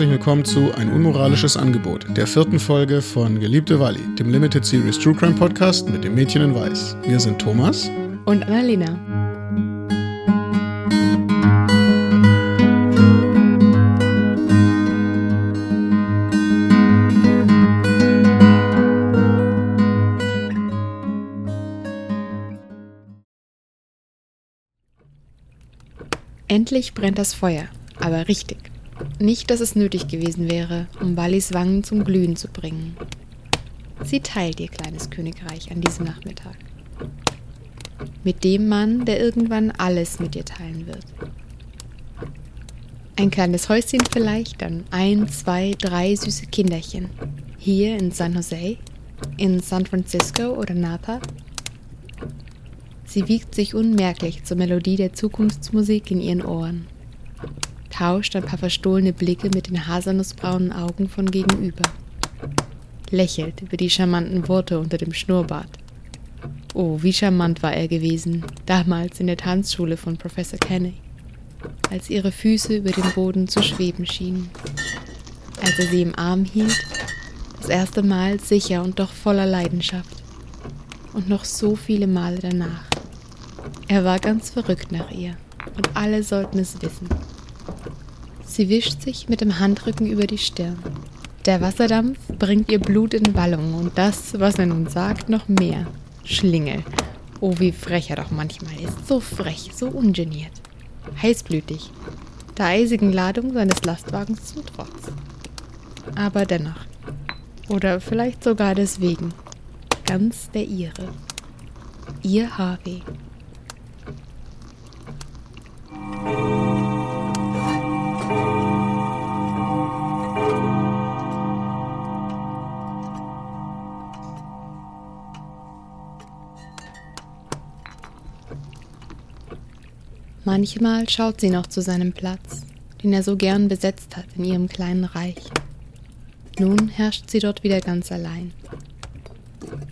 herzlich willkommen zu Ein unmoralisches Angebot, der vierten Folge von Geliebte Wally, dem Limited Series True Crime Podcast mit dem Mädchen in Weiß. Wir sind Thomas und Annalena. Endlich brennt das Feuer, aber richtig. Nicht, dass es nötig gewesen wäre, um Wallis Wangen zum Glühen zu bringen. Sie teilt ihr kleines Königreich an diesem Nachmittag. Mit dem Mann, der irgendwann alles mit ihr teilen wird. Ein kleines Häuschen vielleicht, dann ein, zwei, drei süße Kinderchen. Hier in San Jose, in San Francisco oder Napa Sie wiegt sich unmerklich zur Melodie der Zukunftsmusik in ihren Ohren, tauscht ein paar verstohlene Blicke mit den haselnussbraunen Augen von gegenüber, lächelt über die charmanten Worte unter dem Schnurrbart. Oh, wie charmant war er gewesen, damals in der Tanzschule von Professor Kenny, als ihre Füße über dem Boden zu schweben schienen, als er sie im Arm hielt, das erste Mal sicher und doch voller Leidenschaft, und noch so viele Male danach. Er war ganz verrückt nach ihr und alle sollten es wissen. Sie wischt sich mit dem Handrücken über die Stirn. Der Wasserdampf bringt ihr Blut in Wallung und das, was er nun sagt, noch mehr. Schlingel. Oh, wie frech er doch manchmal ist. So frech, so ungeniert. Heißblütig. Der eisigen Ladung seines Lastwagens zum Trotz. Aber dennoch. Oder vielleicht sogar deswegen. Ganz der ihre. Ihr Harvey. Manchmal schaut sie noch zu seinem Platz, den er so gern besetzt hat in ihrem kleinen Reich. Nun herrscht sie dort wieder ganz allein.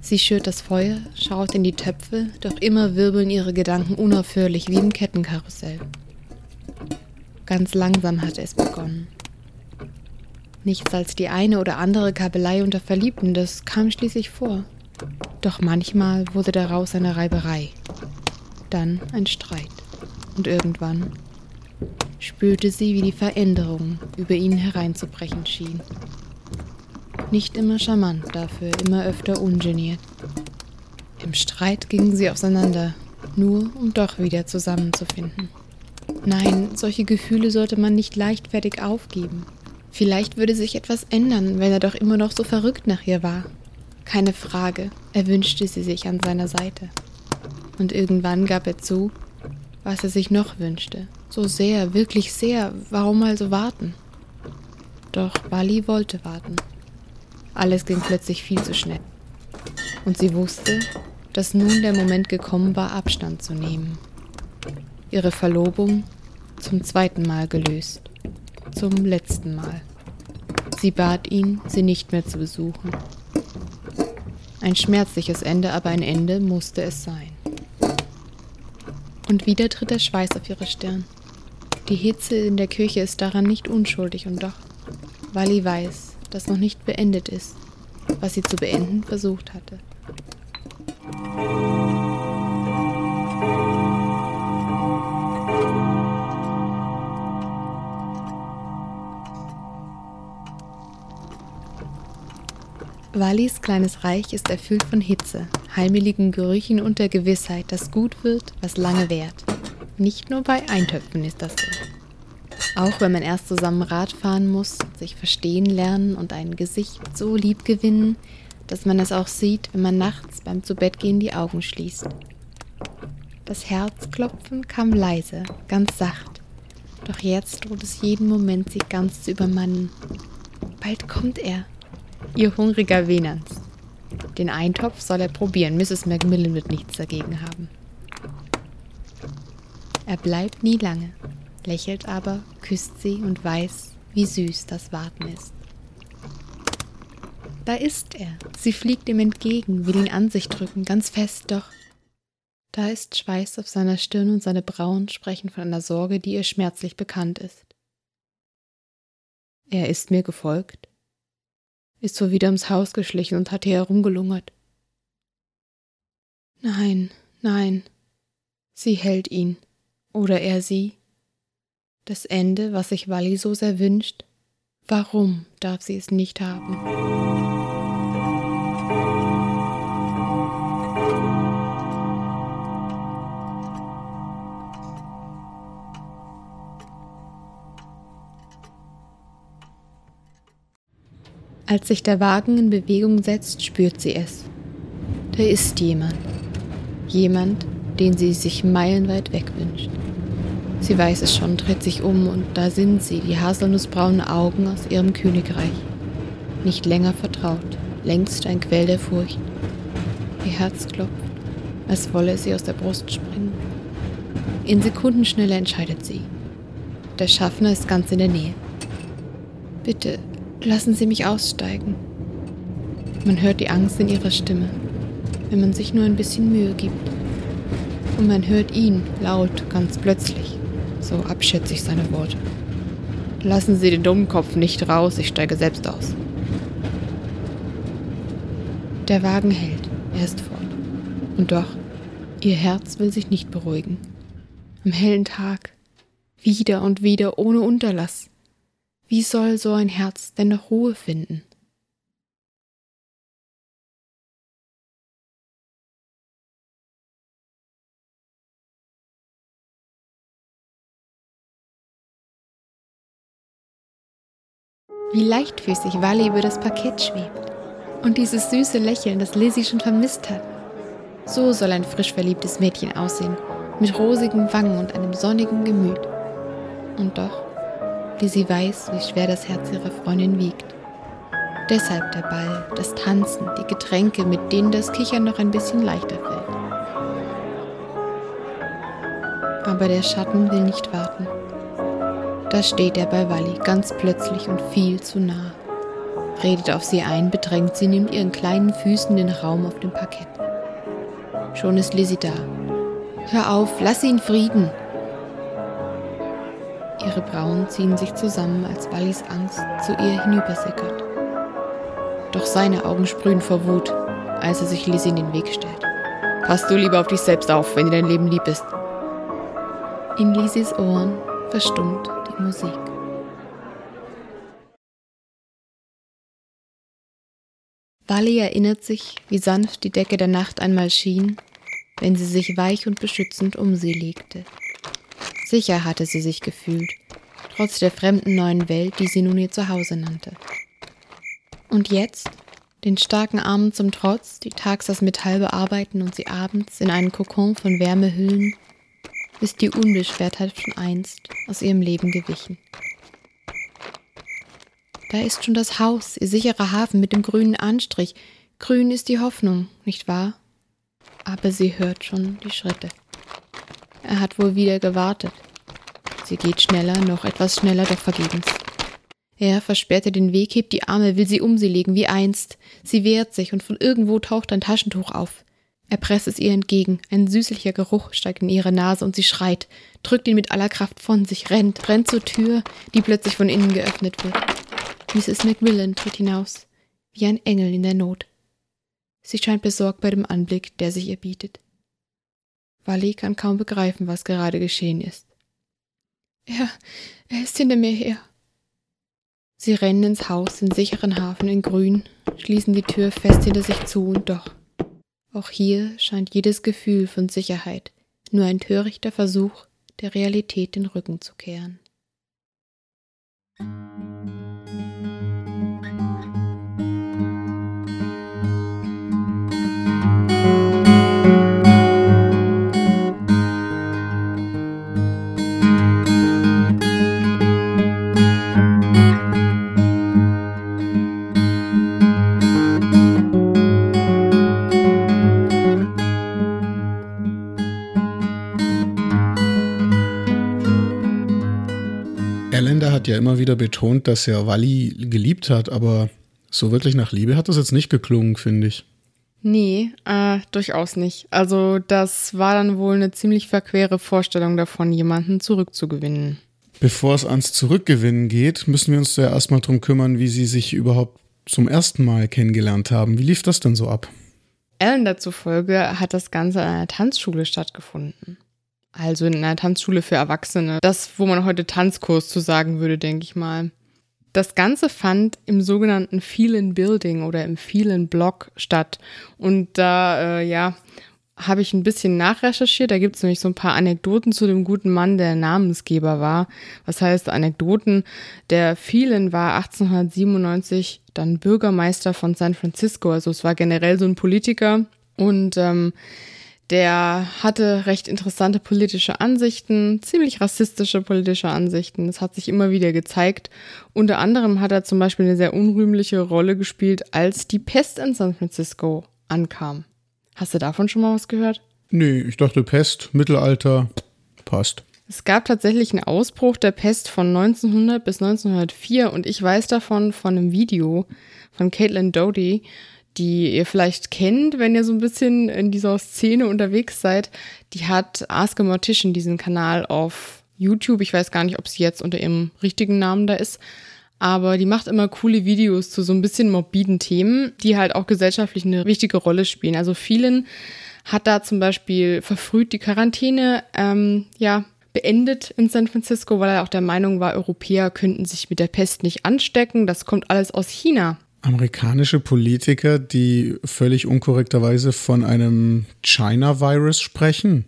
Sie schürt das Feuer, schaut in die Töpfe, doch immer wirbeln ihre Gedanken unaufhörlich wie im Kettenkarussell. Ganz langsam hatte es begonnen. Nichts als die eine oder andere Kabelei unter Verliebten, das kam schließlich vor. Doch manchmal wurde daraus eine Reiberei, dann ein Streit. Und irgendwann spürte sie, wie die Veränderung über ihn hereinzubrechen schien. Nicht immer charmant, dafür immer öfter ungeniert. Im Streit gingen sie auseinander, nur um doch wieder zusammenzufinden. Nein, solche Gefühle sollte man nicht leichtfertig aufgeben. Vielleicht würde sich etwas ändern, wenn er doch immer noch so verrückt nach ihr war. Keine Frage, er wünschte sie sich an seiner Seite. Und irgendwann gab er zu, was er sich noch wünschte. So sehr, wirklich sehr. Warum also warten? Doch Bali wollte warten. Alles ging plötzlich viel zu schnell. Und sie wusste, dass nun der Moment gekommen war, Abstand zu nehmen. Ihre Verlobung zum zweiten Mal gelöst. Zum letzten Mal. Sie bat ihn, sie nicht mehr zu besuchen. Ein schmerzliches Ende, aber ein Ende musste es sein. Und wieder tritt der Schweiß auf ihre Stirn. Die Hitze in der Küche ist daran nicht unschuldig und doch, Wally weiß, dass noch nicht beendet ist, was sie zu beenden versucht hatte. Wallis kleines Reich ist erfüllt von Hitze, heimeligen Gerüchen und der Gewissheit, dass gut wird, was lange währt. Nicht nur bei Eintöpfen ist das so. Auch wenn man erst zusammen Rad fahren muss, sich verstehen lernen und ein Gesicht so lieb gewinnen, dass man es auch sieht, wenn man nachts beim Zubettgehen die Augen schließt. Das Herzklopfen kam leise, ganz sacht. Doch jetzt droht es jeden Moment, sie ganz zu übermannen. Bald kommt er, Ihr hungriger Venans. Den Eintopf soll er probieren. Mrs. Macmillan wird nichts dagegen haben. Er bleibt nie lange, lächelt aber, küsst sie und weiß, wie süß das Warten ist. Da ist er. Sie fliegt ihm entgegen, will ihn an sich drücken, ganz fest, doch da ist Schweiß auf seiner Stirn und seine Brauen sprechen von einer Sorge, die ihr schmerzlich bekannt ist. Er ist mir gefolgt, ist so wieder ums Haus geschlichen und hat hier herumgelungert. Nein, nein, sie hält ihn, oder er sie. Das Ende, was sich Wally so sehr wünscht, warum darf sie es nicht haben? Als sich der Wagen in Bewegung setzt, spürt sie es. Da ist jemand. Jemand, den sie sich meilenweit wegwünscht. Sie weiß es schon, dreht sich um und da sind sie, die haselnussbraunen Augen aus ihrem Königreich. Nicht länger vertraut, längst ein Quell der Furcht. Ihr Herz klopft, als wolle es ihr aus der Brust springen. In Sekundenschnelle entscheidet sie. Der Schaffner ist ganz in der Nähe. Bitte, Lassen Sie mich aussteigen. Man hört die Angst in ihrer Stimme, wenn man sich nur ein bisschen Mühe gibt. Und man hört ihn laut, ganz plötzlich, so abschätzig seine Worte. Lassen Sie den Dummkopf nicht raus, ich steige selbst aus. Der Wagen hält, er ist fort. Und doch, ihr Herz will sich nicht beruhigen. Am hellen Tag, wieder und wieder ohne Unterlass. Wie soll so ein Herz denn noch Ruhe finden? Wie leichtfüßig Wally über das Parkett schwebt. Und dieses süße Lächeln, das Lizzie schon vermisst hat. So soll ein frisch verliebtes Mädchen aussehen, mit rosigen Wangen und einem sonnigen Gemüt. Und doch wie sie weiß, wie schwer das Herz ihrer Freundin wiegt. Deshalb der Ball, das Tanzen, die Getränke, mit denen das Kichern noch ein bisschen leichter fällt. Aber der Schatten will nicht warten. Da steht er bei Wally ganz plötzlich und viel zu nah. Redet auf sie ein, bedrängt sie, nimmt ihren kleinen Füßen den Raum auf dem Parkett. Schon ist Lizzie da. Hör auf, lass ihn Frieden, Ihre Brauen ziehen sich zusammen, als Wallys Angst zu ihr hinübersickert. Doch seine Augen sprühen vor Wut, als er sich Lizzie in den Weg stellt. Pass du lieber auf dich selbst auf, wenn dir dein Leben lieb ist. In Lizzys Ohren verstummt die Musik. Wally erinnert sich, wie sanft die Decke der Nacht einmal schien, wenn sie sich weich und beschützend um sie legte. Sicher hatte sie sich gefühlt, trotz der fremden neuen Welt, die sie nun ihr Zuhause nannte. Und jetzt, den starken Armen zum Trotz, die tags das Metall bearbeiten und sie abends in einen Kokon von Wärme hüllen, ist die Unbeschwertheit von einst aus ihrem Leben gewichen. Da ist schon das Haus, ihr sicherer Hafen mit dem grünen Anstrich. Grün ist die Hoffnung, nicht wahr? Aber sie hört schon die Schritte. Er hat wohl wieder gewartet. Sie geht schneller, noch etwas schneller, doch vergebens. Er versperrt ihr den Weg, hebt die Arme, will sie um sie legen, wie einst. Sie wehrt sich und von irgendwo taucht ein Taschentuch auf. Er presst es ihr entgegen, ein süßlicher Geruch steigt in ihre Nase und sie schreit, drückt ihn mit aller Kraft von sich, rennt, rennt zur Tür, die plötzlich von innen geöffnet wird. Mrs. Macmillan tritt hinaus, wie ein Engel in der Not. Sie scheint besorgt bei dem Anblick, der sich ihr bietet. Wally kann kaum begreifen, was gerade geschehen ist. Er, er ist hinter mir her. Sie rennen ins Haus, in sicheren Hafen in Grün, schließen die Tür fest hinter sich zu und doch. Auch hier scheint jedes Gefühl von Sicherheit nur ein törichter Versuch, der Realität den Rücken zu kehren. Ja immer wieder betont, dass er Wally geliebt hat, aber so wirklich nach Liebe hat das jetzt nicht geklungen, finde ich. Nee, äh, durchaus nicht. Also das war dann wohl eine ziemlich verquere Vorstellung davon, jemanden zurückzugewinnen. Bevor es ans Zurückgewinnen geht, müssen wir uns ja erstmal darum kümmern, wie sie sich überhaupt zum ersten Mal kennengelernt haben. Wie lief das denn so ab? Ellen dazufolge hat das Ganze an einer Tanzschule stattgefunden. Also in einer Tanzschule für Erwachsene. Das, wo man heute Tanzkurs zu sagen würde, denke ich mal. Das Ganze fand im sogenannten Feeling Building oder im Feeling Block statt. Und da, äh, ja, habe ich ein bisschen nachrecherchiert. Da gibt es nämlich so ein paar Anekdoten zu dem guten Mann, der Namensgeber war. Was heißt Anekdoten? Der Phelan war 1897 dann Bürgermeister von San Francisco. Also es war generell so ein Politiker. Und ähm, der hatte recht interessante politische Ansichten, ziemlich rassistische politische Ansichten. Das hat sich immer wieder gezeigt. Unter anderem hat er zum Beispiel eine sehr unrühmliche Rolle gespielt, als die Pest in San Francisco ankam. Hast du davon schon mal was gehört? Nee, ich dachte Pest, Mittelalter, passt. Es gab tatsächlich einen Ausbruch der Pest von 1900 bis 1904 und ich weiß davon von einem Video von Caitlin Doty, die ihr vielleicht kennt, wenn ihr so ein bisschen in dieser Szene unterwegs seid. Die hat Ask a Mortician, diesen Kanal auf YouTube. Ich weiß gar nicht, ob sie jetzt unter ihrem richtigen Namen da ist. Aber die macht immer coole Videos zu so ein bisschen morbiden Themen, die halt auch gesellschaftlich eine wichtige Rolle spielen. Also vielen hat da zum Beispiel verfrüht die Quarantäne, ähm, ja, beendet in San Francisco, weil er auch der Meinung war, Europäer könnten sich mit der Pest nicht anstecken. Das kommt alles aus China. Amerikanische Politiker, die völlig unkorrekterweise von einem China-Virus sprechen.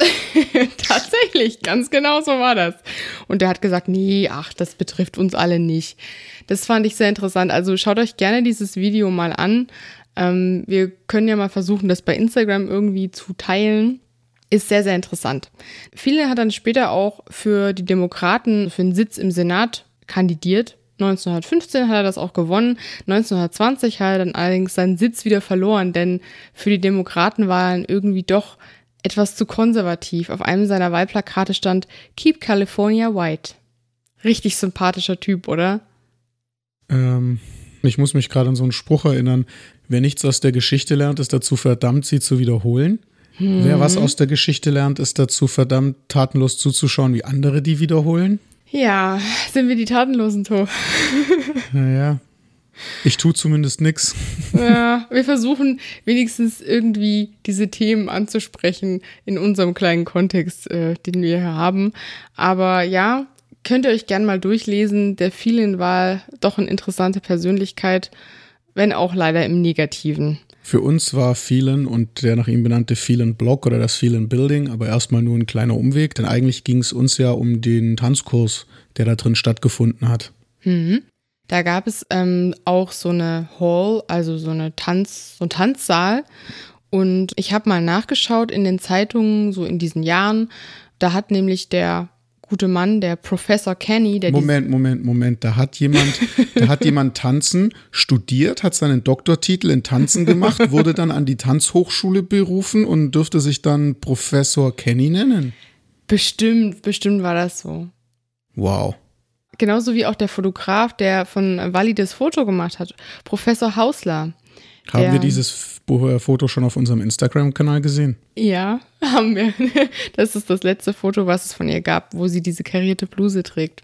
Tatsächlich, ganz genau so war das. Und der hat gesagt, nee, ach, das betrifft uns alle nicht. Das fand ich sehr interessant. Also schaut euch gerne dieses Video mal an. Ähm, wir können ja mal versuchen, das bei Instagram irgendwie zu teilen. Ist sehr, sehr interessant. Viele hat dann später auch für die Demokraten für einen Sitz im Senat kandidiert. 1915 hat er das auch gewonnen. 1920 hat er dann allerdings seinen Sitz wieder verloren, denn für die Demokraten war er irgendwie doch etwas zu konservativ. Auf einem seiner Wahlplakate stand Keep California White. Richtig sympathischer Typ, oder? Ähm, ich muss mich gerade an so einen Spruch erinnern. Wer nichts aus der Geschichte lernt, ist dazu verdammt, sie zu wiederholen. Hm. Wer was aus der Geschichte lernt, ist dazu verdammt, tatenlos zuzuschauen, wie andere die wiederholen. Ja, sind wir die Tatenlosen, To. naja, ich tue zumindest nichts. Ja, wir versuchen wenigstens irgendwie diese Themen anzusprechen in unserem kleinen Kontext, äh, den wir hier haben. Aber ja, könnt ihr euch gerne mal durchlesen. Der Vielen war doch eine interessante Persönlichkeit, wenn auch leider im Negativen. Für uns war Phelan und der nach ihm benannte Phelan Block oder das Phelan Building aber erstmal nur ein kleiner Umweg, denn eigentlich ging es uns ja um den Tanzkurs, der da drin stattgefunden hat. Mhm. Da gab es ähm, auch so eine Hall, also so eine Tanz, so ein Tanzsaal. Und ich habe mal nachgeschaut in den Zeitungen, so in diesen Jahren. Da hat nämlich der gute Mann, der Professor Kenny, der Moment, Moment, Moment, da hat jemand, da hat jemand Tanzen studiert, hat seinen Doktortitel in Tanzen gemacht, wurde dann an die Tanzhochschule berufen und dürfte sich dann Professor Kenny nennen. Bestimmt, bestimmt war das so. Wow. Genauso wie auch der Fotograf, der von Walli das Foto gemacht hat, Professor Hausler. Haben der, wir dieses äh, Foto schon auf unserem Instagram-Kanal gesehen? Ja, haben wir. Das ist das letzte Foto, was es von ihr gab, wo sie diese karierte Bluse trägt.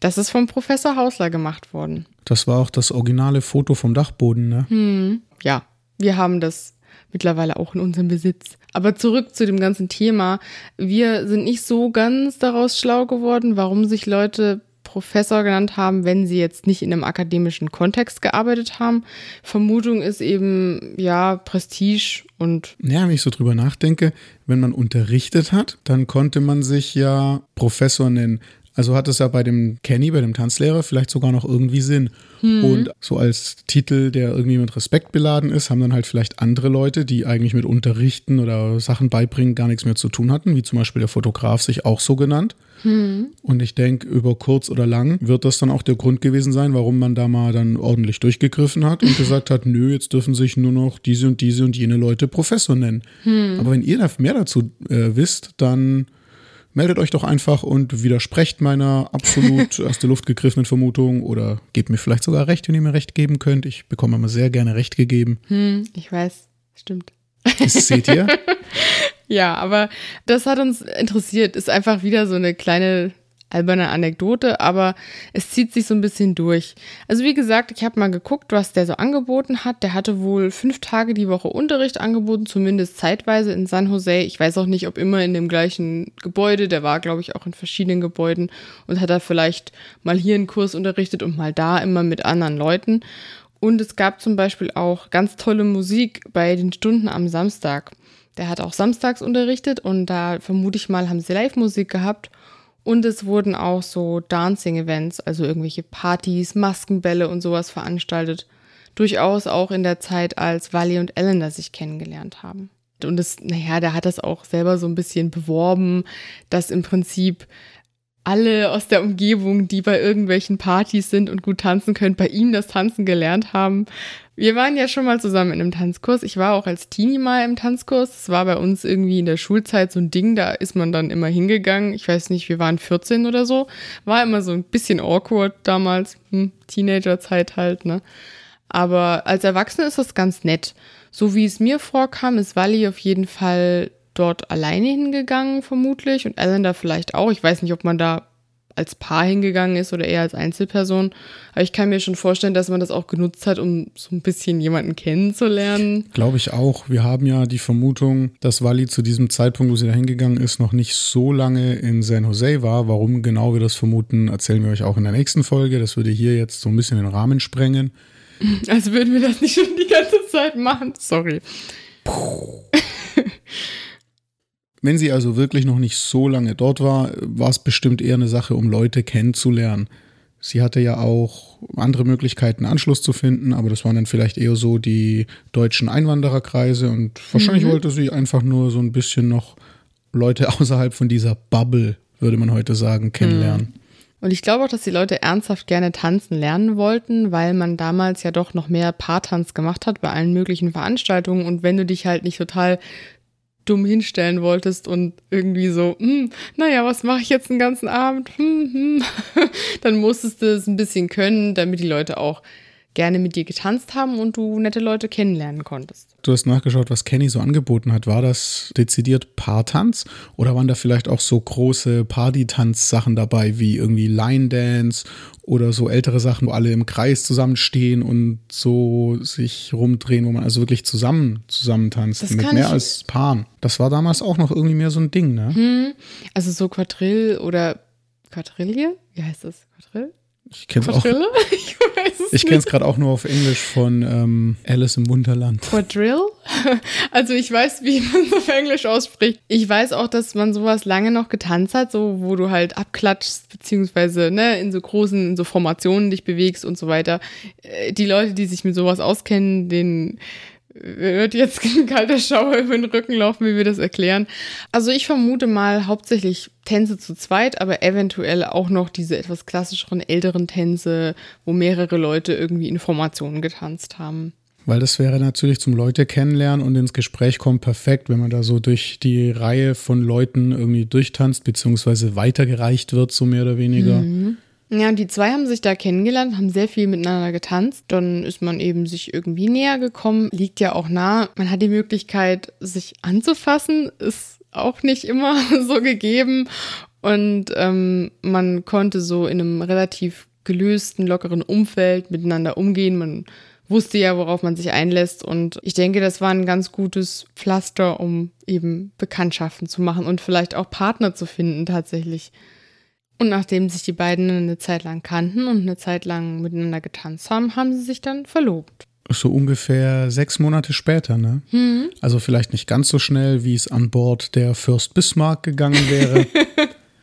Das ist vom Professor Hausler gemacht worden. Das war auch das originale Foto vom Dachboden, ne? Hm, ja, wir haben das mittlerweile auch in unserem Besitz. Aber zurück zu dem ganzen Thema. Wir sind nicht so ganz daraus schlau geworden, warum sich Leute Professor genannt haben, wenn sie jetzt nicht in einem akademischen Kontext gearbeitet haben. Vermutung ist eben, ja, Prestige und. Ja, wenn ich so drüber nachdenke, wenn man unterrichtet hat, dann konnte man sich ja Professor nennen. Also hat es ja bei dem Kenny, bei dem Tanzlehrer, vielleicht sogar noch irgendwie Sinn. Hm. Und so als Titel, der irgendwie mit Respekt beladen ist, haben dann halt vielleicht andere Leute, die eigentlich mit Unterrichten oder Sachen beibringen gar nichts mehr zu tun hatten, wie zum Beispiel der Fotograf sich auch so genannt. Hm. Und ich denke, über kurz oder lang wird das dann auch der Grund gewesen sein, warum man da mal dann ordentlich durchgegriffen hat und gesagt hat, nö, jetzt dürfen sich nur noch diese und diese und jene Leute Professor nennen. Hm. Aber wenn ihr da mehr dazu äh, wisst, dann meldet euch doch einfach und widersprecht meiner absolut aus der Luft gegriffenen Vermutung oder gebt mir vielleicht sogar recht, wenn ihr mir recht geben könnt. Ich bekomme immer sehr gerne recht gegeben. Hm, ich weiß, stimmt. Das seht ihr? ja, aber das hat uns interessiert. Ist einfach wieder so eine kleine alberne Anekdote, aber es zieht sich so ein bisschen durch. Also wie gesagt, ich habe mal geguckt, was der so angeboten hat. Der hatte wohl fünf Tage die Woche Unterricht angeboten, zumindest zeitweise in San Jose. Ich weiß auch nicht, ob immer in dem gleichen Gebäude. Der war, glaube ich, auch in verschiedenen Gebäuden und hat da vielleicht mal hier einen Kurs unterrichtet und mal da immer mit anderen Leuten. Und es gab zum Beispiel auch ganz tolle Musik bei den Stunden am Samstag. Der hat auch samstags unterrichtet und da vermute ich mal, haben sie Live-Musik gehabt. Und es wurden auch so Dancing-Events, also irgendwelche Partys, Maskenbälle und sowas veranstaltet. Durchaus auch in der Zeit, als Wally und Eleanor sich kennengelernt haben. Und das, naja, der hat das auch selber so ein bisschen beworben, dass im Prinzip alle aus der Umgebung, die bei irgendwelchen Partys sind und gut tanzen können, bei ihm das Tanzen gelernt haben. Wir waren ja schon mal zusammen in einem Tanzkurs. Ich war auch als Teenie mal im Tanzkurs. Das war bei uns irgendwie in der Schulzeit so ein Ding, da ist man dann immer hingegangen. Ich weiß nicht, wir waren 14 oder so. War immer so ein bisschen awkward damals. Hm, Teenagerzeit halt, ne? Aber als Erwachsene ist das ganz nett. So wie es mir vorkam, ist Wally auf jeden Fall dort alleine hingegangen, vermutlich. Und Alan da vielleicht auch. Ich weiß nicht, ob man da als Paar hingegangen ist oder eher als Einzelperson. Aber ich kann mir schon vorstellen, dass man das auch genutzt hat, um so ein bisschen jemanden kennenzulernen. Glaube ich auch. Wir haben ja die Vermutung, dass Wally zu diesem Zeitpunkt, wo sie da hingegangen ist, noch nicht so lange in San Jose war. Warum genau wir das vermuten, erzählen wir euch auch in der nächsten Folge. Das würde hier jetzt so ein bisschen den Rahmen sprengen. Also würden wir das nicht schon die ganze Zeit machen. Sorry. Wenn sie also wirklich noch nicht so lange dort war, war es bestimmt eher eine Sache, um Leute kennenzulernen. Sie hatte ja auch andere Möglichkeiten, Anschluss zu finden, aber das waren dann vielleicht eher so die deutschen Einwandererkreise und wahrscheinlich mhm. wollte sie einfach nur so ein bisschen noch Leute außerhalb von dieser Bubble, würde man heute sagen, kennenlernen. Mhm. Und ich glaube auch, dass die Leute ernsthaft gerne tanzen lernen wollten, weil man damals ja doch noch mehr Paartanz gemacht hat bei allen möglichen Veranstaltungen. Und wenn du dich halt nicht total dumm hinstellen wolltest und irgendwie so, hm, naja, was mache ich jetzt den ganzen Abend? Hm, hm. Dann musstest du es ein bisschen können, damit die Leute auch gerne mit dir getanzt haben und du nette Leute kennenlernen konntest. Du hast nachgeschaut, was Kenny so angeboten hat. War das dezidiert Paartanz oder waren da vielleicht auch so große Party-Tanz-Sachen dabei, wie irgendwie Line Dance oder so ältere Sachen, wo alle im Kreis zusammenstehen und so sich rumdrehen, wo man also wirklich zusammen zusammen tanzt das mit mehr als Paaren. Das war damals auch noch irgendwie mehr so ein Ding, ne? Hm, also so Quadrill oder Quadrille? Wie heißt das? Quadrill? Ich kenne es auch. Ich, ich kenne es gerade auch nur auf Englisch von ähm, Alice im Wunderland. Quadrill? Also ich weiß, wie man es auf Englisch ausspricht. Ich weiß auch, dass man sowas lange noch getanzt hat, so wo du halt abklatschst, beziehungsweise ne, in so großen, in so Formationen dich bewegst und so weiter. Äh, die Leute, die sich mit sowas auskennen, denen wird jetzt ein kalter Schauer über den Rücken laufen, wie wir das erklären. Also ich vermute mal hauptsächlich Tänze zu zweit, aber eventuell auch noch diese etwas klassischeren älteren Tänze, wo mehrere Leute irgendwie Informationen getanzt haben. Weil das wäre natürlich zum Leute kennenlernen und ins Gespräch kommen perfekt, wenn man da so durch die Reihe von Leuten irgendwie durchtanzt, beziehungsweise weitergereicht wird, so mehr oder weniger. Mhm. Ja, und die zwei haben sich da kennengelernt, haben sehr viel miteinander getanzt. Dann ist man eben sich irgendwie näher gekommen. Liegt ja auch nah. Man hat die Möglichkeit, sich anzufassen. Ist auch nicht immer so gegeben. Und ähm, man konnte so in einem relativ gelösten, lockeren Umfeld miteinander umgehen. Man wusste ja, worauf man sich einlässt. Und ich denke, das war ein ganz gutes Pflaster, um eben Bekanntschaften zu machen und vielleicht auch Partner zu finden tatsächlich. Und nachdem sich die beiden eine Zeit lang kannten und eine Zeit lang miteinander getanzt haben, haben sie sich dann verlobt. So ungefähr sechs Monate später, ne? Hm. Also vielleicht nicht ganz so schnell, wie es an Bord der Fürst Bismarck gegangen wäre.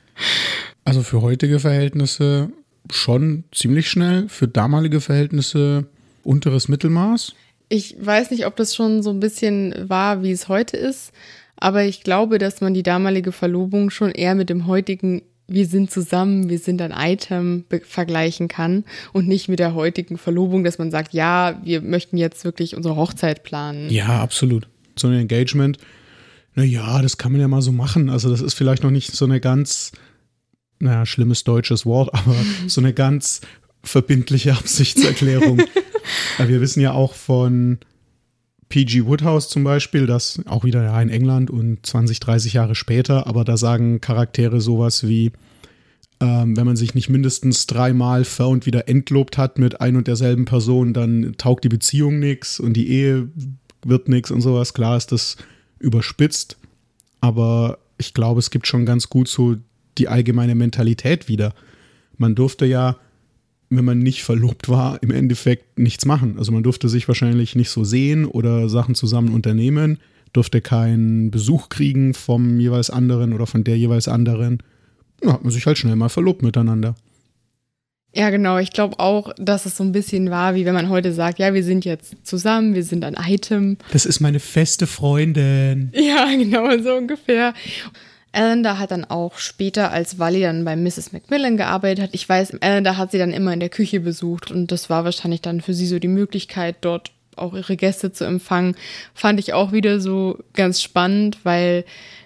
also für heutige Verhältnisse schon ziemlich schnell, für damalige Verhältnisse unteres Mittelmaß. Ich weiß nicht, ob das schon so ein bisschen war, wie es heute ist, aber ich glaube, dass man die damalige Verlobung schon eher mit dem heutigen wir sind zusammen, wir sind ein Item vergleichen kann und nicht mit der heutigen Verlobung, dass man sagt, ja, wir möchten jetzt wirklich unsere Hochzeit planen. Ja, absolut. So ein Engagement, naja, das kann man ja mal so machen. Also das ist vielleicht noch nicht so eine ganz, naja, schlimmes deutsches Wort, aber so eine ganz verbindliche Absichtserklärung. wir wissen ja auch von P.G. Woodhouse zum Beispiel, das auch wieder in England und 20, 30 Jahre später, aber da sagen Charaktere sowas wie, ähm, wenn man sich nicht mindestens dreimal ver und wieder entlobt hat mit ein und derselben Person, dann taugt die Beziehung nichts und die Ehe wird nichts und sowas. Klar ist das überspitzt, aber ich glaube, es gibt schon ganz gut so die allgemeine Mentalität wieder. Man durfte ja, wenn man nicht verlobt war, im Endeffekt nichts machen. Also man durfte sich wahrscheinlich nicht so sehen oder Sachen zusammen unternehmen, durfte keinen Besuch kriegen vom jeweils anderen oder von der jeweils anderen. Da hat man sich halt schnell mal verlobt miteinander. Ja, genau. Ich glaube auch, dass es so ein bisschen war, wie wenn man heute sagt, ja, wir sind jetzt zusammen, wir sind ein Item. Das ist meine feste Freundin. Ja, genau, so ungefähr. Allender hat dann auch später, als Wally dann bei Mrs. Macmillan gearbeitet hat, ich weiß, Allender hat sie dann immer in der Küche besucht und das war wahrscheinlich dann für sie so die Möglichkeit, dort auch ihre Gäste zu empfangen. Fand ich auch wieder so ganz spannend, weil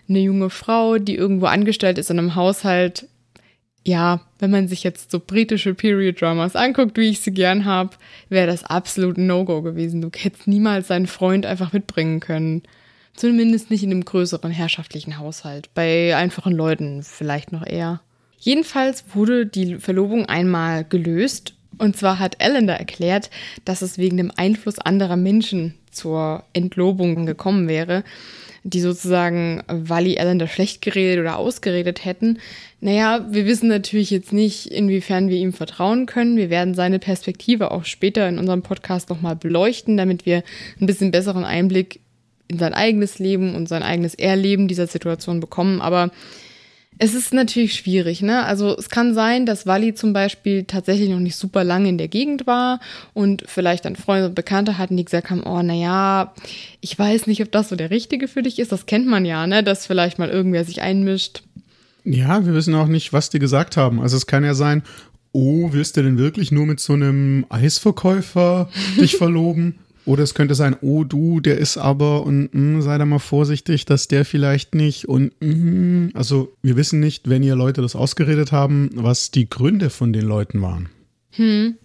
eine junge Frau, die irgendwo angestellt ist in einem Haushalt, ja, wenn man sich jetzt so britische Period-Dramas anguckt, wie ich sie gern habe, wäre das absolut ein No-Go gewesen. Du hättest niemals deinen Freund einfach mitbringen können. Zumindest nicht in einem größeren herrschaftlichen Haushalt. Bei einfachen Leuten vielleicht noch eher. Jedenfalls wurde die Verlobung einmal gelöst. Und zwar hat Ellender erklärt, dass es wegen dem Einfluss anderer Menschen zur Entlobung gekommen wäre die sozusagen Wally Allender schlecht geredet oder ausgeredet hätten. Naja, wir wissen natürlich jetzt nicht, inwiefern wir ihm vertrauen können. Wir werden seine Perspektive auch später in unserem Podcast nochmal beleuchten, damit wir ein bisschen besseren Einblick in sein eigenes Leben und sein eigenes Erleben dieser Situation bekommen. Aber es ist natürlich schwierig, ne? Also es kann sein, dass Wally zum Beispiel tatsächlich noch nicht super lange in der Gegend war und vielleicht dann Freunde und Bekannte hatten, die gesagt haben, oh, naja, ich weiß nicht, ob das so der Richtige für dich ist. Das kennt man ja, ne? Dass vielleicht mal irgendwer sich einmischt. Ja, wir wissen auch nicht, was die gesagt haben. Also es kann ja sein, oh, willst du denn wirklich nur mit so einem Eisverkäufer dich verloben? Oder es könnte sein, oh du, der ist aber und mh, hm, sei da mal vorsichtig, dass der vielleicht nicht und mh, hm. also wir wissen nicht, wenn ihr Leute das ausgeredet haben, was die Gründe von den Leuten waren. Hm.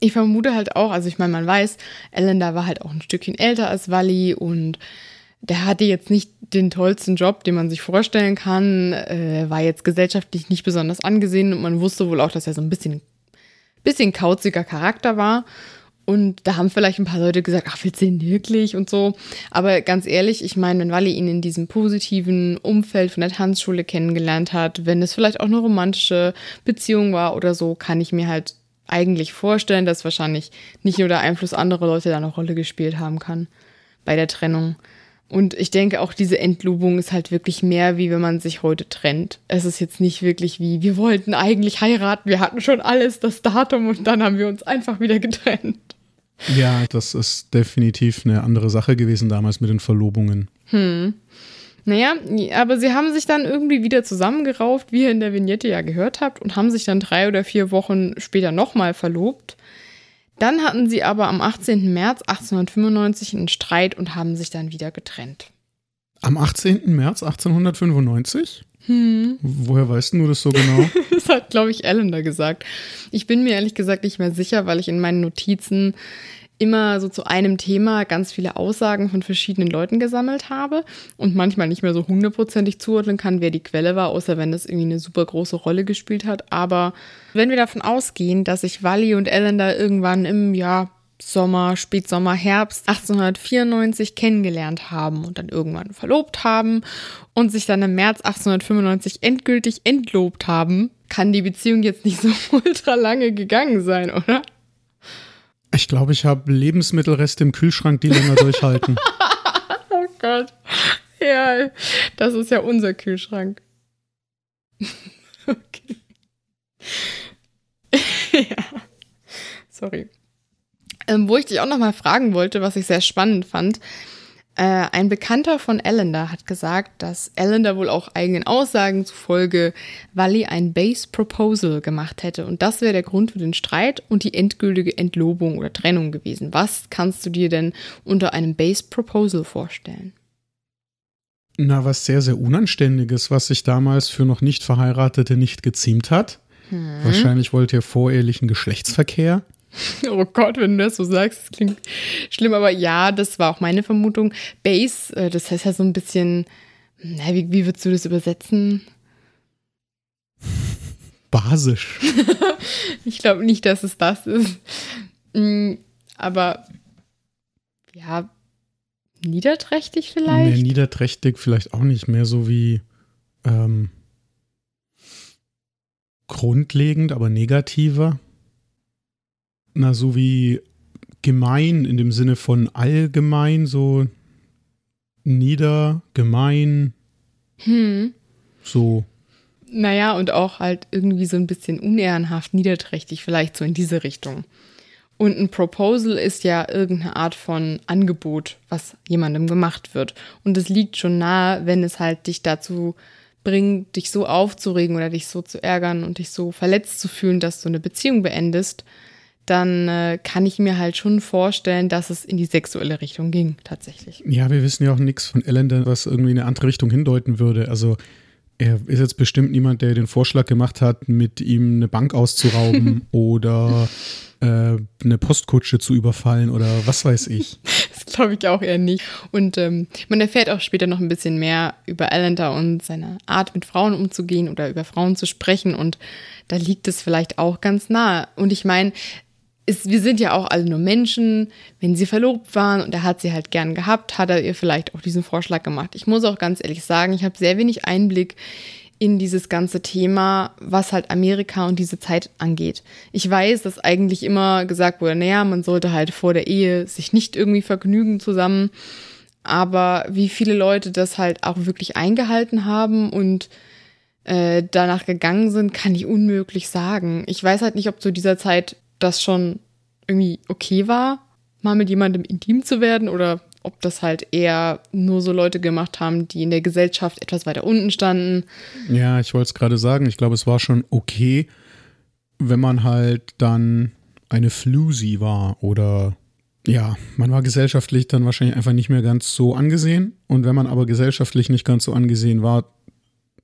Ich vermute halt auch, also ich meine, man weiß, Ellen da war halt auch ein Stückchen älter als Wally und der hatte jetzt nicht den tollsten Job, den man sich vorstellen kann, äh, war jetzt gesellschaftlich nicht besonders angesehen und man wusste wohl auch, dass er so ein bisschen, bisschen kauziger Charakter war. Und da haben vielleicht ein paar Leute gesagt, ach, willst du ihn wirklich und so. Aber ganz ehrlich, ich meine, wenn Wally ihn in diesem positiven Umfeld von der Tanzschule kennengelernt hat, wenn es vielleicht auch eine romantische Beziehung war oder so, kann ich mir halt eigentlich vorstellen, dass wahrscheinlich nicht nur der Einfluss anderer Leute da eine Rolle gespielt haben kann bei der Trennung. Und ich denke auch diese Entlobung ist halt wirklich mehr wie wenn man sich heute trennt. Es ist jetzt nicht wirklich wie, wir wollten eigentlich heiraten, wir hatten schon alles, das Datum und dann haben wir uns einfach wieder getrennt. Ja, das ist definitiv eine andere Sache gewesen damals mit den Verlobungen. Hm. Naja, aber sie haben sich dann irgendwie wieder zusammengerauft, wie ihr in der Vignette ja gehört habt, und haben sich dann drei oder vier Wochen später nochmal verlobt. Dann hatten sie aber am 18. März 1895 einen Streit und haben sich dann wieder getrennt. Am 18. März 1895? Hm. Woher weißt du das so genau? das hat, glaube ich, Ellen da gesagt. Ich bin mir ehrlich gesagt nicht mehr sicher, weil ich in meinen Notizen immer so zu einem Thema ganz viele Aussagen von verschiedenen Leuten gesammelt habe und manchmal nicht mehr so hundertprozentig zuordnen kann, wer die Quelle war, außer wenn das irgendwie eine super große Rolle gespielt hat. Aber wenn wir davon ausgehen, dass sich Wally und Ellen da irgendwann im Jahr Sommer, Spätsommer, Herbst 1894 kennengelernt haben und dann irgendwann verlobt haben und sich dann im März 1895 endgültig entlobt haben, kann die Beziehung jetzt nicht so ultra lange gegangen sein, oder? Ich glaube, ich habe Lebensmittelreste im Kühlschrank, die länger durchhalten. oh Gott. Ja, das ist ja unser Kühlschrank. okay. ja. Sorry. Ähm, wo ich dich auch noch mal fragen wollte, was ich sehr spannend fand. Äh, ein Bekannter von Allender hat gesagt, dass Allender wohl auch eigenen Aussagen zufolge Wally ein Base Proposal gemacht hätte. Und das wäre der Grund für den Streit und die endgültige Entlobung oder Trennung gewesen. Was kannst du dir denn unter einem Base Proposal vorstellen? Na, was sehr, sehr Unanständiges, was sich damals für noch nicht Verheiratete nicht geziemt hat. Hm. Wahrscheinlich wollte er vorehelichen Geschlechtsverkehr. Oh Gott, wenn du das so sagst, das klingt schlimm, aber ja, das war auch meine Vermutung. Base, äh, das heißt ja so ein bisschen, na, wie, wie würdest du das übersetzen? basisch. ich glaube nicht, dass es das ist. Mm, aber ja, niederträchtig vielleicht? Nee, niederträchtig vielleicht auch nicht mehr so wie ähm, grundlegend, aber negativer. Na, so wie gemein in dem Sinne von allgemein, so nieder, gemein. Hm. So. Naja, und auch halt irgendwie so ein bisschen unehrenhaft, niederträchtig, vielleicht so in diese Richtung. Und ein Proposal ist ja irgendeine Art von Angebot, was jemandem gemacht wird. Und es liegt schon nahe, wenn es halt dich dazu bringt, dich so aufzuregen oder dich so zu ärgern und dich so verletzt zu fühlen, dass du eine Beziehung beendest, dann äh, kann ich mir halt schon vorstellen, dass es in die sexuelle Richtung ging, tatsächlich. Ja, wir wissen ja auch nichts von Ellen, was irgendwie in eine andere Richtung hindeuten würde. Also er ist jetzt bestimmt niemand, der den Vorschlag gemacht hat, mit ihm eine Bank auszurauben oder äh, eine Postkutsche zu überfallen oder was weiß ich. das glaube ich auch eher nicht. Und ähm, man erfährt auch später noch ein bisschen mehr über Allender und seine Art, mit Frauen umzugehen oder über Frauen zu sprechen. Und da liegt es vielleicht auch ganz nahe. Und ich meine, ist, wir sind ja auch alle nur Menschen. Wenn sie verlobt waren und er hat sie halt gern gehabt, hat er ihr vielleicht auch diesen Vorschlag gemacht. Ich muss auch ganz ehrlich sagen, ich habe sehr wenig Einblick in dieses ganze Thema, was halt Amerika und diese Zeit angeht. Ich weiß, dass eigentlich immer gesagt wurde, naja, man sollte halt vor der Ehe sich nicht irgendwie vergnügen zusammen. Aber wie viele Leute das halt auch wirklich eingehalten haben und äh, danach gegangen sind, kann ich unmöglich sagen. Ich weiß halt nicht, ob zu dieser Zeit das schon irgendwie okay war, mal mit jemandem intim zu werden oder ob das halt eher nur so Leute gemacht haben, die in der Gesellschaft etwas weiter unten standen. Ja, ich wollte es gerade sagen, ich glaube, es war schon okay, wenn man halt dann eine Flusi war oder ja, man war gesellschaftlich dann wahrscheinlich einfach nicht mehr ganz so angesehen. Und wenn man aber gesellschaftlich nicht ganz so angesehen war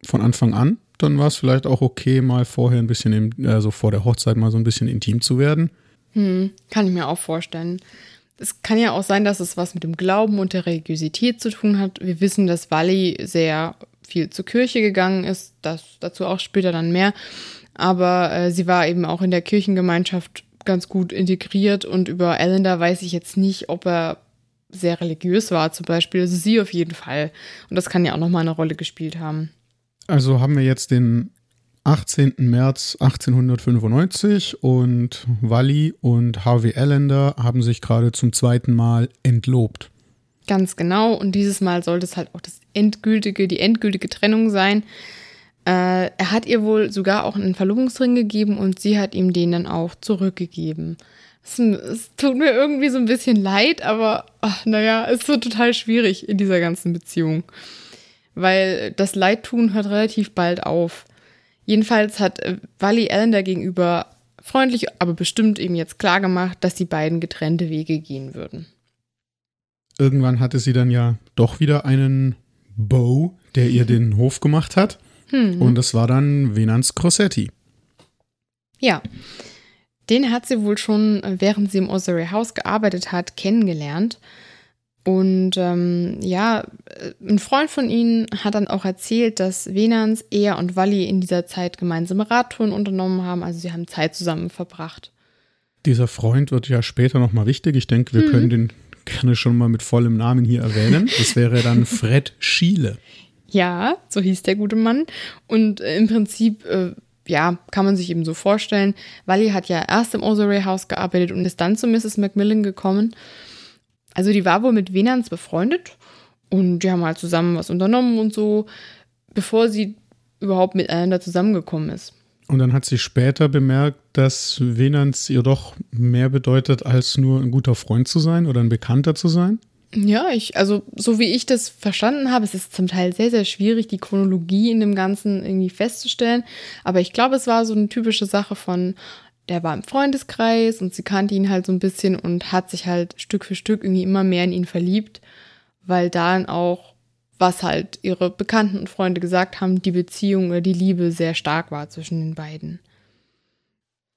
von Anfang an, dann war es vielleicht auch okay, mal vorher ein bisschen, also vor der Hochzeit mal so ein bisschen intim zu werden. Hm, kann ich mir auch vorstellen. Es kann ja auch sein, dass es was mit dem Glauben und der Religiosität zu tun hat. Wir wissen, dass Wally sehr viel zur Kirche gegangen ist, das dazu auch später dann mehr. Aber äh, sie war eben auch in der Kirchengemeinschaft ganz gut integriert und über Allender weiß ich jetzt nicht, ob er sehr religiös war zum Beispiel. Also sie auf jeden Fall. Und das kann ja auch nochmal eine Rolle gespielt haben. Also haben wir jetzt den 18. März 1895 und Wally und Harvey Allender haben sich gerade zum zweiten Mal entlobt. Ganz genau. Und dieses Mal sollte es halt auch das endgültige, die endgültige Trennung sein. Äh, er hat ihr wohl sogar auch einen Verlobungsring gegeben und sie hat ihm den dann auch zurückgegeben. Es, es tut mir irgendwie so ein bisschen leid, aber ach, naja, es wird total schwierig in dieser ganzen Beziehung weil das Leidtun hört relativ bald auf. Jedenfalls hat äh, Wally Allen dagegenüber freundlich, aber bestimmt eben jetzt klar gemacht, dass die beiden getrennte Wege gehen würden. Irgendwann hatte sie dann ja doch wieder einen Beau, der ihr den Hof gemacht hat. Hm. Und das war dann Venans Crossetti. Ja. Den hat sie wohl schon, äh, während sie im Ossuary House gearbeitet hat, kennengelernt. Und ähm, ja, ein Freund von ihnen hat dann auch erzählt, dass Venans, er und Wally in dieser Zeit gemeinsame Radtouren unternommen haben. Also sie haben Zeit zusammen verbracht. Dieser Freund wird ja später nochmal wichtig. Ich denke, wir hm. können den gerne schon mal mit vollem Namen hier erwähnen. Das wäre dann Fred Schiele. Ja, so hieß der gute Mann. Und äh, im Prinzip, äh, ja, kann man sich eben so vorstellen. Wally hat ja erst im Osirey House gearbeitet und ist dann zu Mrs. Macmillan gekommen. Also die war wohl mit Venans befreundet und die haben halt zusammen was unternommen und so, bevor sie überhaupt miteinander zusammengekommen ist. Und dann hat sie später bemerkt, dass Venans ihr doch mehr bedeutet, als nur ein guter Freund zu sein oder ein Bekannter zu sein? Ja, ich, also so wie ich das verstanden habe, es ist zum Teil sehr, sehr schwierig, die Chronologie in dem Ganzen irgendwie festzustellen. Aber ich glaube, es war so eine typische Sache von, der war im Freundeskreis und sie kannte ihn halt so ein bisschen und hat sich halt Stück für Stück irgendwie immer mehr in ihn verliebt, weil dann auch, was halt ihre Bekannten und Freunde gesagt haben, die Beziehung oder die Liebe sehr stark war zwischen den beiden.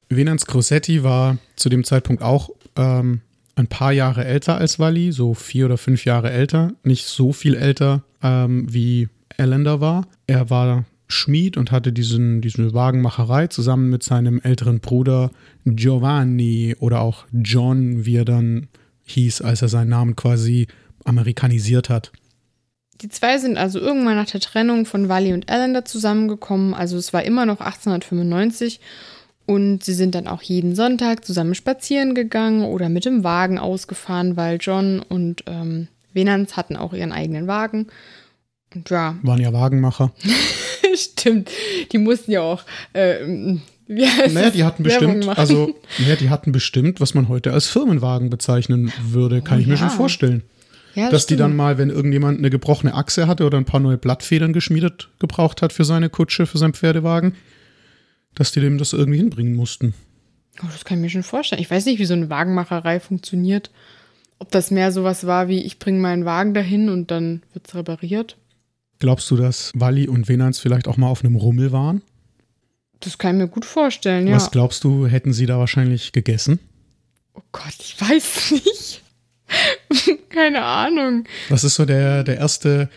Venans Crossetti war zu dem Zeitpunkt auch ähm, ein paar Jahre älter als Wally, so vier oder fünf Jahre älter, nicht so viel älter ähm, wie Allender war. Er war Schmied und hatte diesen, diese Wagenmacherei zusammen mit seinem älteren Bruder Giovanni oder auch John, wie er dann hieß, als er seinen Namen quasi amerikanisiert hat. Die zwei sind also irgendwann nach der Trennung von Wally und Allender zusammengekommen. Also es war immer noch 1895 und sie sind dann auch jeden Sonntag zusammen spazieren gegangen oder mit dem Wagen ausgefahren, weil John und ähm, Venans hatten auch ihren eigenen Wagen. Und ja. Waren ja Wagenmacher. Stimmt. Die mussten ja auch. Äh, naja, die hatten bestimmt, also, naja, die hatten bestimmt, was man heute als Firmenwagen bezeichnen würde, kann oh, ich mir ja. schon vorstellen. Ja, das dass stimmt. die dann mal, wenn irgendjemand eine gebrochene Achse hatte oder ein paar neue Blattfedern geschmiedet gebraucht hat für seine Kutsche, für seinen Pferdewagen, dass die dem das irgendwie hinbringen mussten. Oh, das kann ich mir schon vorstellen. Ich weiß nicht, wie so eine Wagenmacherei funktioniert. Ob das mehr sowas war wie, ich bringe meinen Wagen dahin und dann wird es repariert. Glaubst du, dass Walli und Venans vielleicht auch mal auf einem Rummel waren? Das kann ich mir gut vorstellen, ja. Was glaubst du, hätten sie da wahrscheinlich gegessen? Oh Gott, ich weiß nicht. Keine Ahnung. Was ist so der, der erste,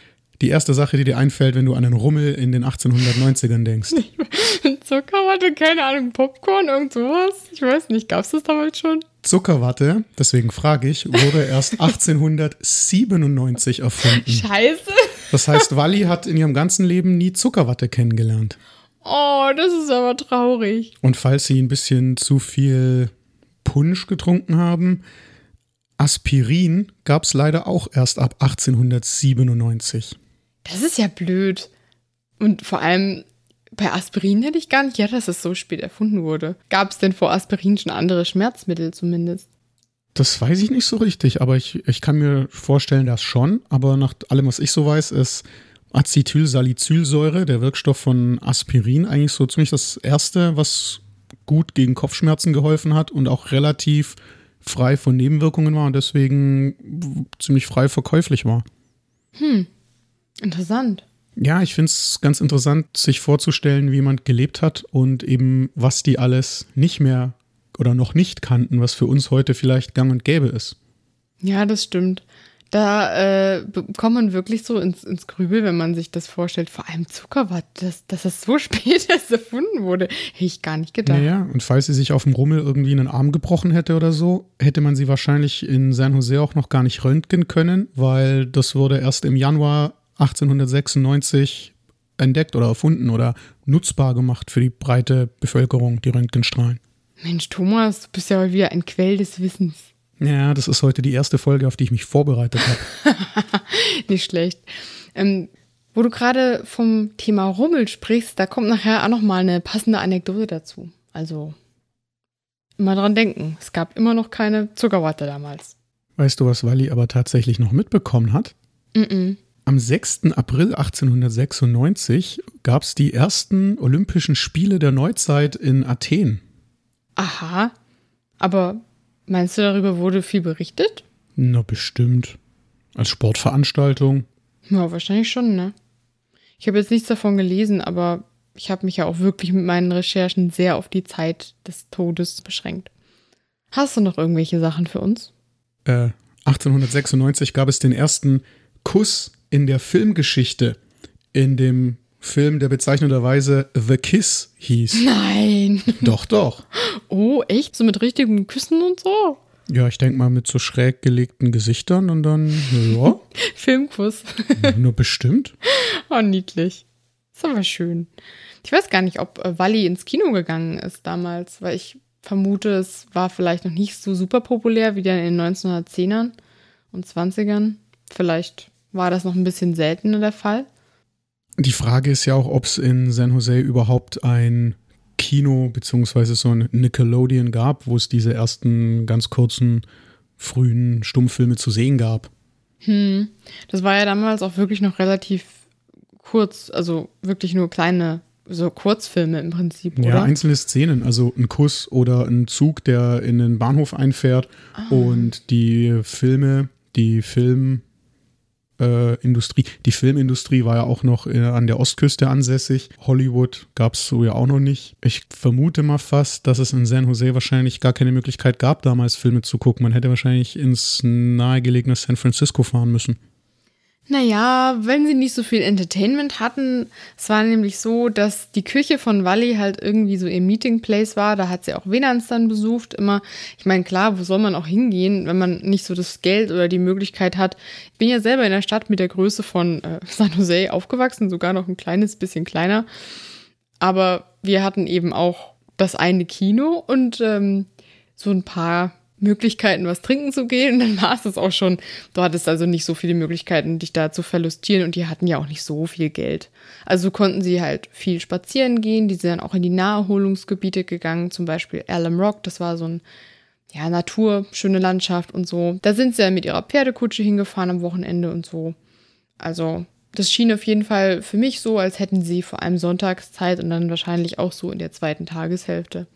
die erste Sache, die dir einfällt, wenn du an einen Rummel in den 1890ern denkst? Zuckerwatte, keine Ahnung, Popcorn, irgend sowas? Ich weiß nicht, gab es das damals schon? Zuckerwatte, deswegen frage ich, wurde erst 1897 erfunden. Scheiße. Das heißt, Wally hat in ihrem ganzen Leben nie Zuckerwatte kennengelernt. Oh, das ist aber traurig. Und falls sie ein bisschen zu viel Punsch getrunken haben, Aspirin gab es leider auch erst ab 1897. Das ist ja blöd. Und vor allem bei Aspirin hätte ich gar nicht gedacht, dass es so spät erfunden wurde. Gab es denn vor Aspirin schon andere Schmerzmittel zumindest? Das weiß ich nicht so richtig, aber ich, ich kann mir vorstellen, dass schon. Aber nach allem, was ich so weiß, ist Acetylsalicylsäure, der Wirkstoff von Aspirin, eigentlich so ziemlich das erste, was gut gegen Kopfschmerzen geholfen hat und auch relativ frei von Nebenwirkungen war und deswegen ziemlich frei verkäuflich war. Hm, interessant. Ja, ich finde es ganz interessant, sich vorzustellen, wie jemand gelebt hat und eben, was die alles nicht mehr oder noch nicht kannten, was für uns heute vielleicht gang und gäbe ist. Ja, das stimmt. Da äh, kommt man wirklich so ins, ins Grübel, wenn man sich das vorstellt. Vor allem Zuckerwatt, dass, dass das so spät erst erfunden wurde, hätte ich gar nicht gedacht. Naja, und falls sie sich auf dem Rummel irgendwie einen Arm gebrochen hätte oder so, hätte man sie wahrscheinlich in San Jose auch noch gar nicht röntgen können, weil das wurde erst im Januar 1896 entdeckt oder erfunden oder nutzbar gemacht für die breite Bevölkerung, die Röntgenstrahlen. Mensch, Thomas, du bist ja wieder ein Quell des Wissens. Ja, das ist heute die erste Folge, auf die ich mich vorbereitet habe. Nicht schlecht. Ähm, wo du gerade vom Thema Rummel sprichst, da kommt nachher auch noch mal eine passende Anekdote dazu. Also immer dran denken, es gab immer noch keine Zuckerwatte damals. Weißt du, was Wally aber tatsächlich noch mitbekommen hat? Mm, -mm. Am 6. April 1896 gab es die ersten Olympischen Spiele der Neuzeit in Athen. Aha, aber Meinst du, darüber wurde viel berichtet? Na, bestimmt. Als Sportveranstaltung? Ja, wahrscheinlich schon, ne? Ich habe jetzt nichts davon gelesen, aber ich habe mich ja auch wirklich mit meinen Recherchen sehr auf die Zeit des Todes beschränkt. Hast du noch irgendwelche Sachen für uns? Äh, 1896 gab es den ersten Kuss in der Filmgeschichte in dem Film, der bezeichnenderweise The Kiss hieß. Nein. Doch, doch. Oh, echt? So mit richtigen Küssen und so? Ja, ich denke mal mit so schräg gelegten Gesichtern und dann, ja. Filmkuss. Nur bestimmt. Oh, niedlich. Ist aber schön. Ich weiß gar nicht, ob äh, Wally ins Kino gegangen ist damals, weil ich vermute, es war vielleicht noch nicht so super populär wie dann in den 1910ern und 20ern. Vielleicht war das noch ein bisschen seltener der Fall. Die Frage ist ja auch, ob es in San Jose überhaupt ein Kino beziehungsweise so ein Nickelodeon gab, wo es diese ersten ganz kurzen, frühen Stummfilme zu sehen gab. Hm. Das war ja damals auch wirklich noch relativ kurz, also wirklich nur kleine, so Kurzfilme im Prinzip, oder? Ja, einzelne Szenen, also ein Kuss oder ein Zug, der in den Bahnhof einfährt ah. und die Filme, die Film, äh, Industrie. Die Filmindustrie war ja auch noch äh, an der Ostküste ansässig. Hollywood gab es so ja auch noch nicht. Ich vermute mal fast, dass es in San Jose wahrscheinlich gar keine Möglichkeit gab, damals Filme zu gucken. Man hätte wahrscheinlich ins nahegelegene San Francisco fahren müssen. Naja, wenn sie nicht so viel Entertainment hatten, es war nämlich so, dass die Küche von Wally halt irgendwie so ihr Meeting Place war. Da hat sie auch Venans dann besucht. Immer, ich meine, klar, wo soll man auch hingehen, wenn man nicht so das Geld oder die Möglichkeit hat. Ich bin ja selber in der Stadt mit der Größe von äh, San Jose aufgewachsen, sogar noch ein kleines bisschen kleiner. Aber wir hatten eben auch das eine Kino und ähm, so ein paar Möglichkeiten, was trinken zu gehen. Dann war es das auch schon. Du hattest also nicht so viele Möglichkeiten, dich da zu verlustieren. Und die hatten ja auch nicht so viel Geld. Also konnten sie halt viel spazieren gehen. Die sind dann auch in die Naherholungsgebiete gegangen. Zum Beispiel Alum Rock. Das war so ein, ja, Natur, schöne Landschaft und so. Da sind sie dann mit ihrer Pferdekutsche hingefahren am Wochenende und so. Also, das schien auf jeden Fall für mich so, als hätten sie vor allem Sonntagszeit und dann wahrscheinlich auch so in der zweiten Tageshälfte.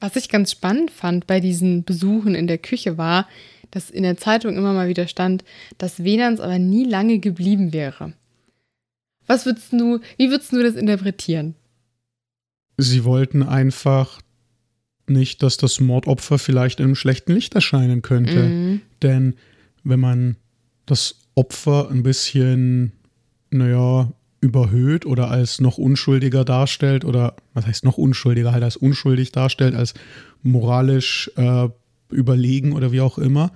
Was ich ganz spannend fand bei diesen Besuchen in der Küche war, dass in der Zeitung immer mal wieder stand, dass Venans aber nie lange geblieben wäre. Was würdest du, wie würdest du das interpretieren? Sie wollten einfach nicht, dass das Mordopfer vielleicht in einem schlechten Licht erscheinen könnte. Mhm. Denn wenn man das Opfer ein bisschen, naja, überhöht oder als noch unschuldiger darstellt oder was heißt noch unschuldiger, halt als unschuldig darstellt, als moralisch äh, überlegen oder wie auch immer,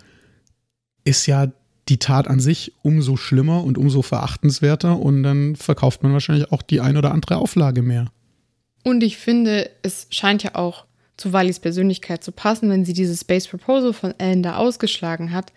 ist ja die Tat an sich umso schlimmer und umso verachtenswerter und dann verkauft man wahrscheinlich auch die ein oder andere Auflage mehr. Und ich finde, es scheint ja auch zu Wallys Persönlichkeit zu passen, wenn sie dieses Space Proposal von Ellen da ausgeschlagen hat,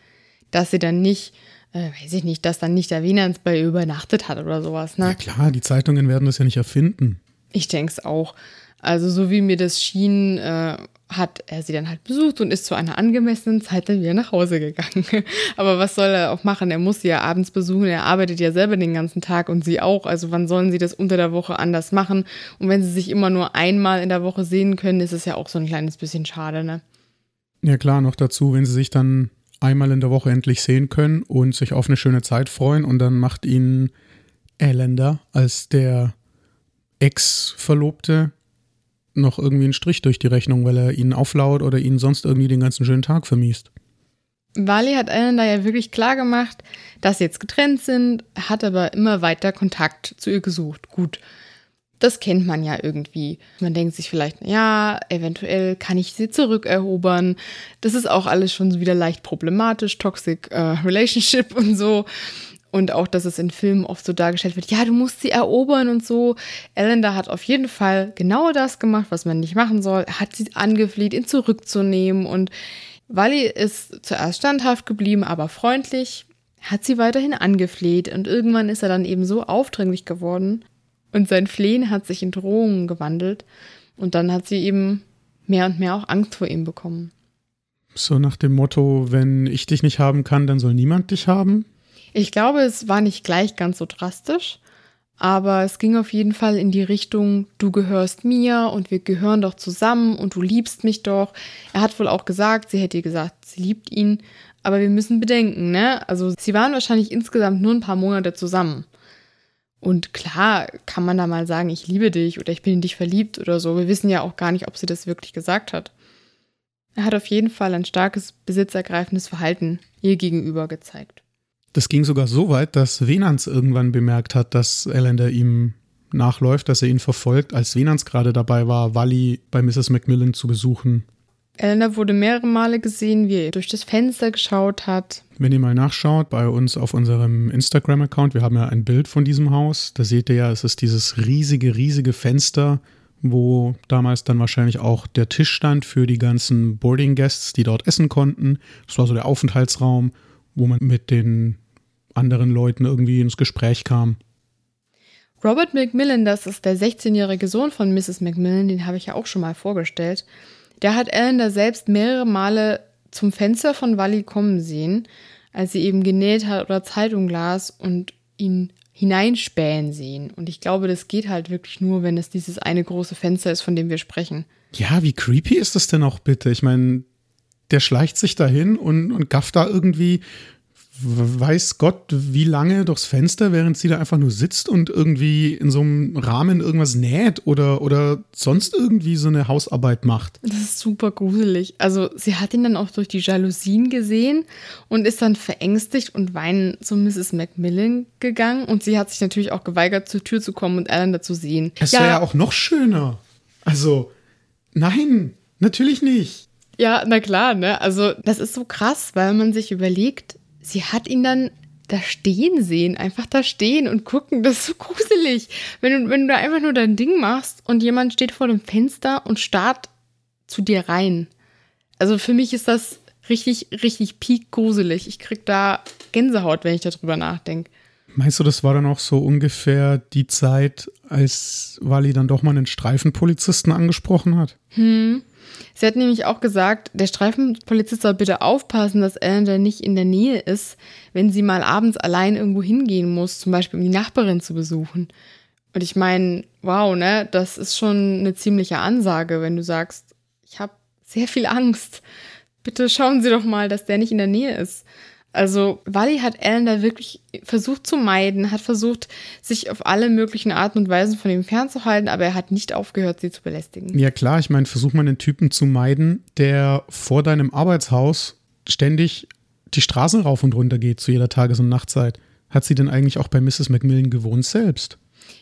dass sie dann nicht äh, weiß ich nicht, dass dann nicht der Wienerns bei ihr übernachtet hat oder sowas. Ne? Ja klar, die Zeitungen werden das ja nicht erfinden. Ich denke es auch. Also so wie mir das schien, äh, hat er sie dann halt besucht und ist zu einer angemessenen Zeit dann wieder nach Hause gegangen. Aber was soll er auch machen? Er muss sie ja abends besuchen. Er arbeitet ja selber den ganzen Tag und sie auch. Also wann sollen sie das unter der Woche anders machen? Und wenn sie sich immer nur einmal in der Woche sehen können, ist es ja auch so ein kleines bisschen schade, ne? Ja klar, noch dazu, wenn sie sich dann einmal in der Woche endlich sehen können und sich auf eine schöne Zeit freuen. Und dann macht ihnen Elender als der Ex-Verlobte noch irgendwie einen Strich durch die Rechnung, weil er ihnen auflaut oder ihnen sonst irgendwie den ganzen schönen Tag vermiest. Wally hat Elender ja wirklich klar gemacht, dass sie jetzt getrennt sind, hat aber immer weiter Kontakt zu ihr gesucht. Gut, das kennt man ja irgendwie. Man denkt sich vielleicht, ja, eventuell kann ich sie zurückerobern. Das ist auch alles schon wieder leicht problematisch, Toxic äh, Relationship und so. Und auch, dass es in Filmen oft so dargestellt wird, ja, du musst sie erobern und so. Ellender hat auf jeden Fall genau das gemacht, was man nicht machen soll. Er hat sie angefleht, ihn zurückzunehmen. Und Wally ist zuerst standhaft geblieben, aber freundlich, hat sie weiterhin angefleht. Und irgendwann ist er dann eben so aufdringlich geworden, und sein Flehen hat sich in Drohungen gewandelt. Und dann hat sie eben mehr und mehr auch Angst vor ihm bekommen. So nach dem Motto, wenn ich dich nicht haben kann, dann soll niemand dich haben? Ich glaube, es war nicht gleich ganz so drastisch, aber es ging auf jeden Fall in die Richtung, du gehörst mir und wir gehören doch zusammen und du liebst mich doch. Er hat wohl auch gesagt, sie hätte gesagt, sie liebt ihn, aber wir müssen bedenken, ne? Also sie waren wahrscheinlich insgesamt nur ein paar Monate zusammen. Und klar kann man da mal sagen, ich liebe dich oder ich bin in dich verliebt oder so. Wir wissen ja auch gar nicht, ob sie das wirklich gesagt hat. Er hat auf jeden Fall ein starkes besitzergreifendes Verhalten ihr gegenüber gezeigt. Das ging sogar so weit, dass Venans irgendwann bemerkt hat, dass Ellender ihm nachläuft, dass er ihn verfolgt, als Venans gerade dabei war, Wally bei Mrs. Macmillan zu besuchen. Elena wurde mehrere Male gesehen, wie er durch das Fenster geschaut hat. Wenn ihr mal nachschaut bei uns auf unserem Instagram-Account, wir haben ja ein Bild von diesem Haus, da seht ihr ja, es ist dieses riesige, riesige Fenster, wo damals dann wahrscheinlich auch der Tisch stand für die ganzen Boarding Guests, die dort essen konnten. Das war so der Aufenthaltsraum, wo man mit den anderen Leuten irgendwie ins Gespräch kam. Robert Macmillan, das ist der 16-jährige Sohn von Mrs. Macmillan, den habe ich ja auch schon mal vorgestellt. Der hat Ellen da selbst mehrere Male zum Fenster von Wally kommen sehen, als sie eben genäht hat oder Zeitung las und ihn hineinspähen sehen. Und ich glaube, das geht halt wirklich nur, wenn es dieses eine große Fenster ist, von dem wir sprechen. Ja, wie creepy ist das denn auch bitte? Ich meine, der schleicht sich dahin und, und gafft da irgendwie weiß Gott, wie lange durchs Fenster, während sie da einfach nur sitzt und irgendwie in so einem Rahmen irgendwas näht oder, oder sonst irgendwie so eine Hausarbeit macht. Das ist super gruselig. Also sie hat ihn dann auch durch die Jalousien gesehen und ist dann verängstigt und weinend zu Mrs. Macmillan gegangen und sie hat sich natürlich auch geweigert, zur Tür zu kommen und Alan dazu sehen. Es wäre ja auch noch schöner. Also, nein, natürlich nicht. Ja, na klar, ne? Also, das ist so krass, weil man sich überlegt, sie hat ihn dann da stehen sehen, einfach da stehen und gucken. Das ist so gruselig. Wenn du, wenn du da einfach nur dein Ding machst und jemand steht vor dem Fenster und starrt zu dir rein. Also für mich ist das richtig, richtig peak gruselig. Ich krieg da Gänsehaut, wenn ich darüber nachdenke. Meinst du, das war dann auch so ungefähr die Zeit, als Wally dann doch mal einen Streifenpolizisten angesprochen hat? Hm. Sie hat nämlich auch gesagt, der Streifenpolizist soll bitte aufpassen, dass Ellen nicht in der Nähe ist, wenn sie mal abends allein irgendwo hingehen muss, zum Beispiel um die Nachbarin zu besuchen. Und ich meine, wow, ne, das ist schon eine ziemliche Ansage, wenn du sagst, ich habe sehr viel Angst. Bitte schauen Sie doch mal, dass der nicht in der Nähe ist. Also Wally hat Alan da wirklich versucht zu meiden, hat versucht, sich auf alle möglichen Arten und Weisen von ihm fernzuhalten, aber er hat nicht aufgehört, sie zu belästigen. Ja klar, ich meine, versuch mal einen Typen zu meiden, der vor deinem Arbeitshaus ständig die Straßen rauf und runter geht zu jeder Tages- und Nachtzeit. Hat sie denn eigentlich auch bei Mrs. Macmillan gewohnt selbst?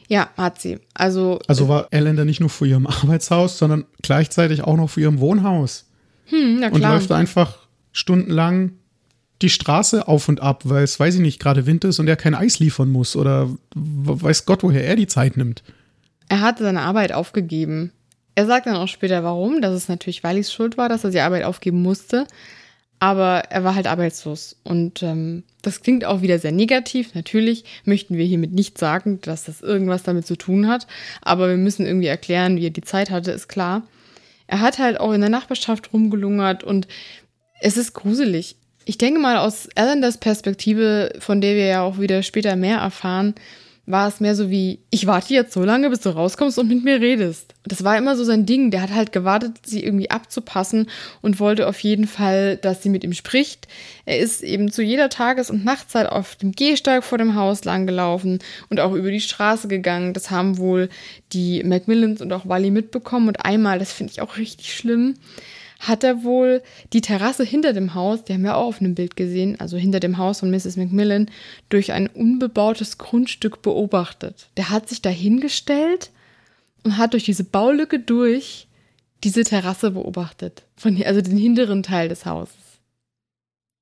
Ja, hat sie. Also, also war Ellen da nicht nur vor ihrem Arbeitshaus, sondern gleichzeitig auch noch vor ihrem Wohnhaus. Hm, na klar. Und läuft einfach stundenlang die Straße auf und ab, weil es, weiß ich nicht, gerade Winter ist und er kein Eis liefern muss oder weiß Gott, woher er die Zeit nimmt. Er hat seine Arbeit aufgegeben. Er sagt dann auch später, warum, dass es natürlich Wallys Schuld war, dass er die Arbeit aufgeben musste. Aber er war halt arbeitslos. Und ähm, das klingt auch wieder sehr negativ. Natürlich möchten wir hiermit nicht sagen, dass das irgendwas damit zu tun hat. Aber wir müssen irgendwie erklären, wie er die Zeit hatte, ist klar. Er hat halt auch in der Nachbarschaft rumgelungert und es ist gruselig. Ich denke mal, aus Alanders Perspektive, von der wir ja auch wieder später mehr erfahren, war es mehr so wie, ich warte jetzt so lange, bis du rauskommst und mit mir redest. Das war immer so sein Ding. Der hat halt gewartet, sie irgendwie abzupassen und wollte auf jeden Fall, dass sie mit ihm spricht. Er ist eben zu jeder Tages- und Nachtzeit auf dem Gehsteig vor dem Haus langgelaufen und auch über die Straße gegangen. Das haben wohl die Macmillans und auch Wally mitbekommen. Und einmal, das finde ich auch richtig schlimm, hat er wohl die Terrasse hinter dem Haus, die haben wir auch auf einem Bild gesehen, also hinter dem Haus von Mrs. Macmillan, durch ein unbebautes Grundstück beobachtet. Der hat sich da hingestellt und hat durch diese Baulücke durch diese Terrasse beobachtet. Von, also den hinteren Teil des Hauses.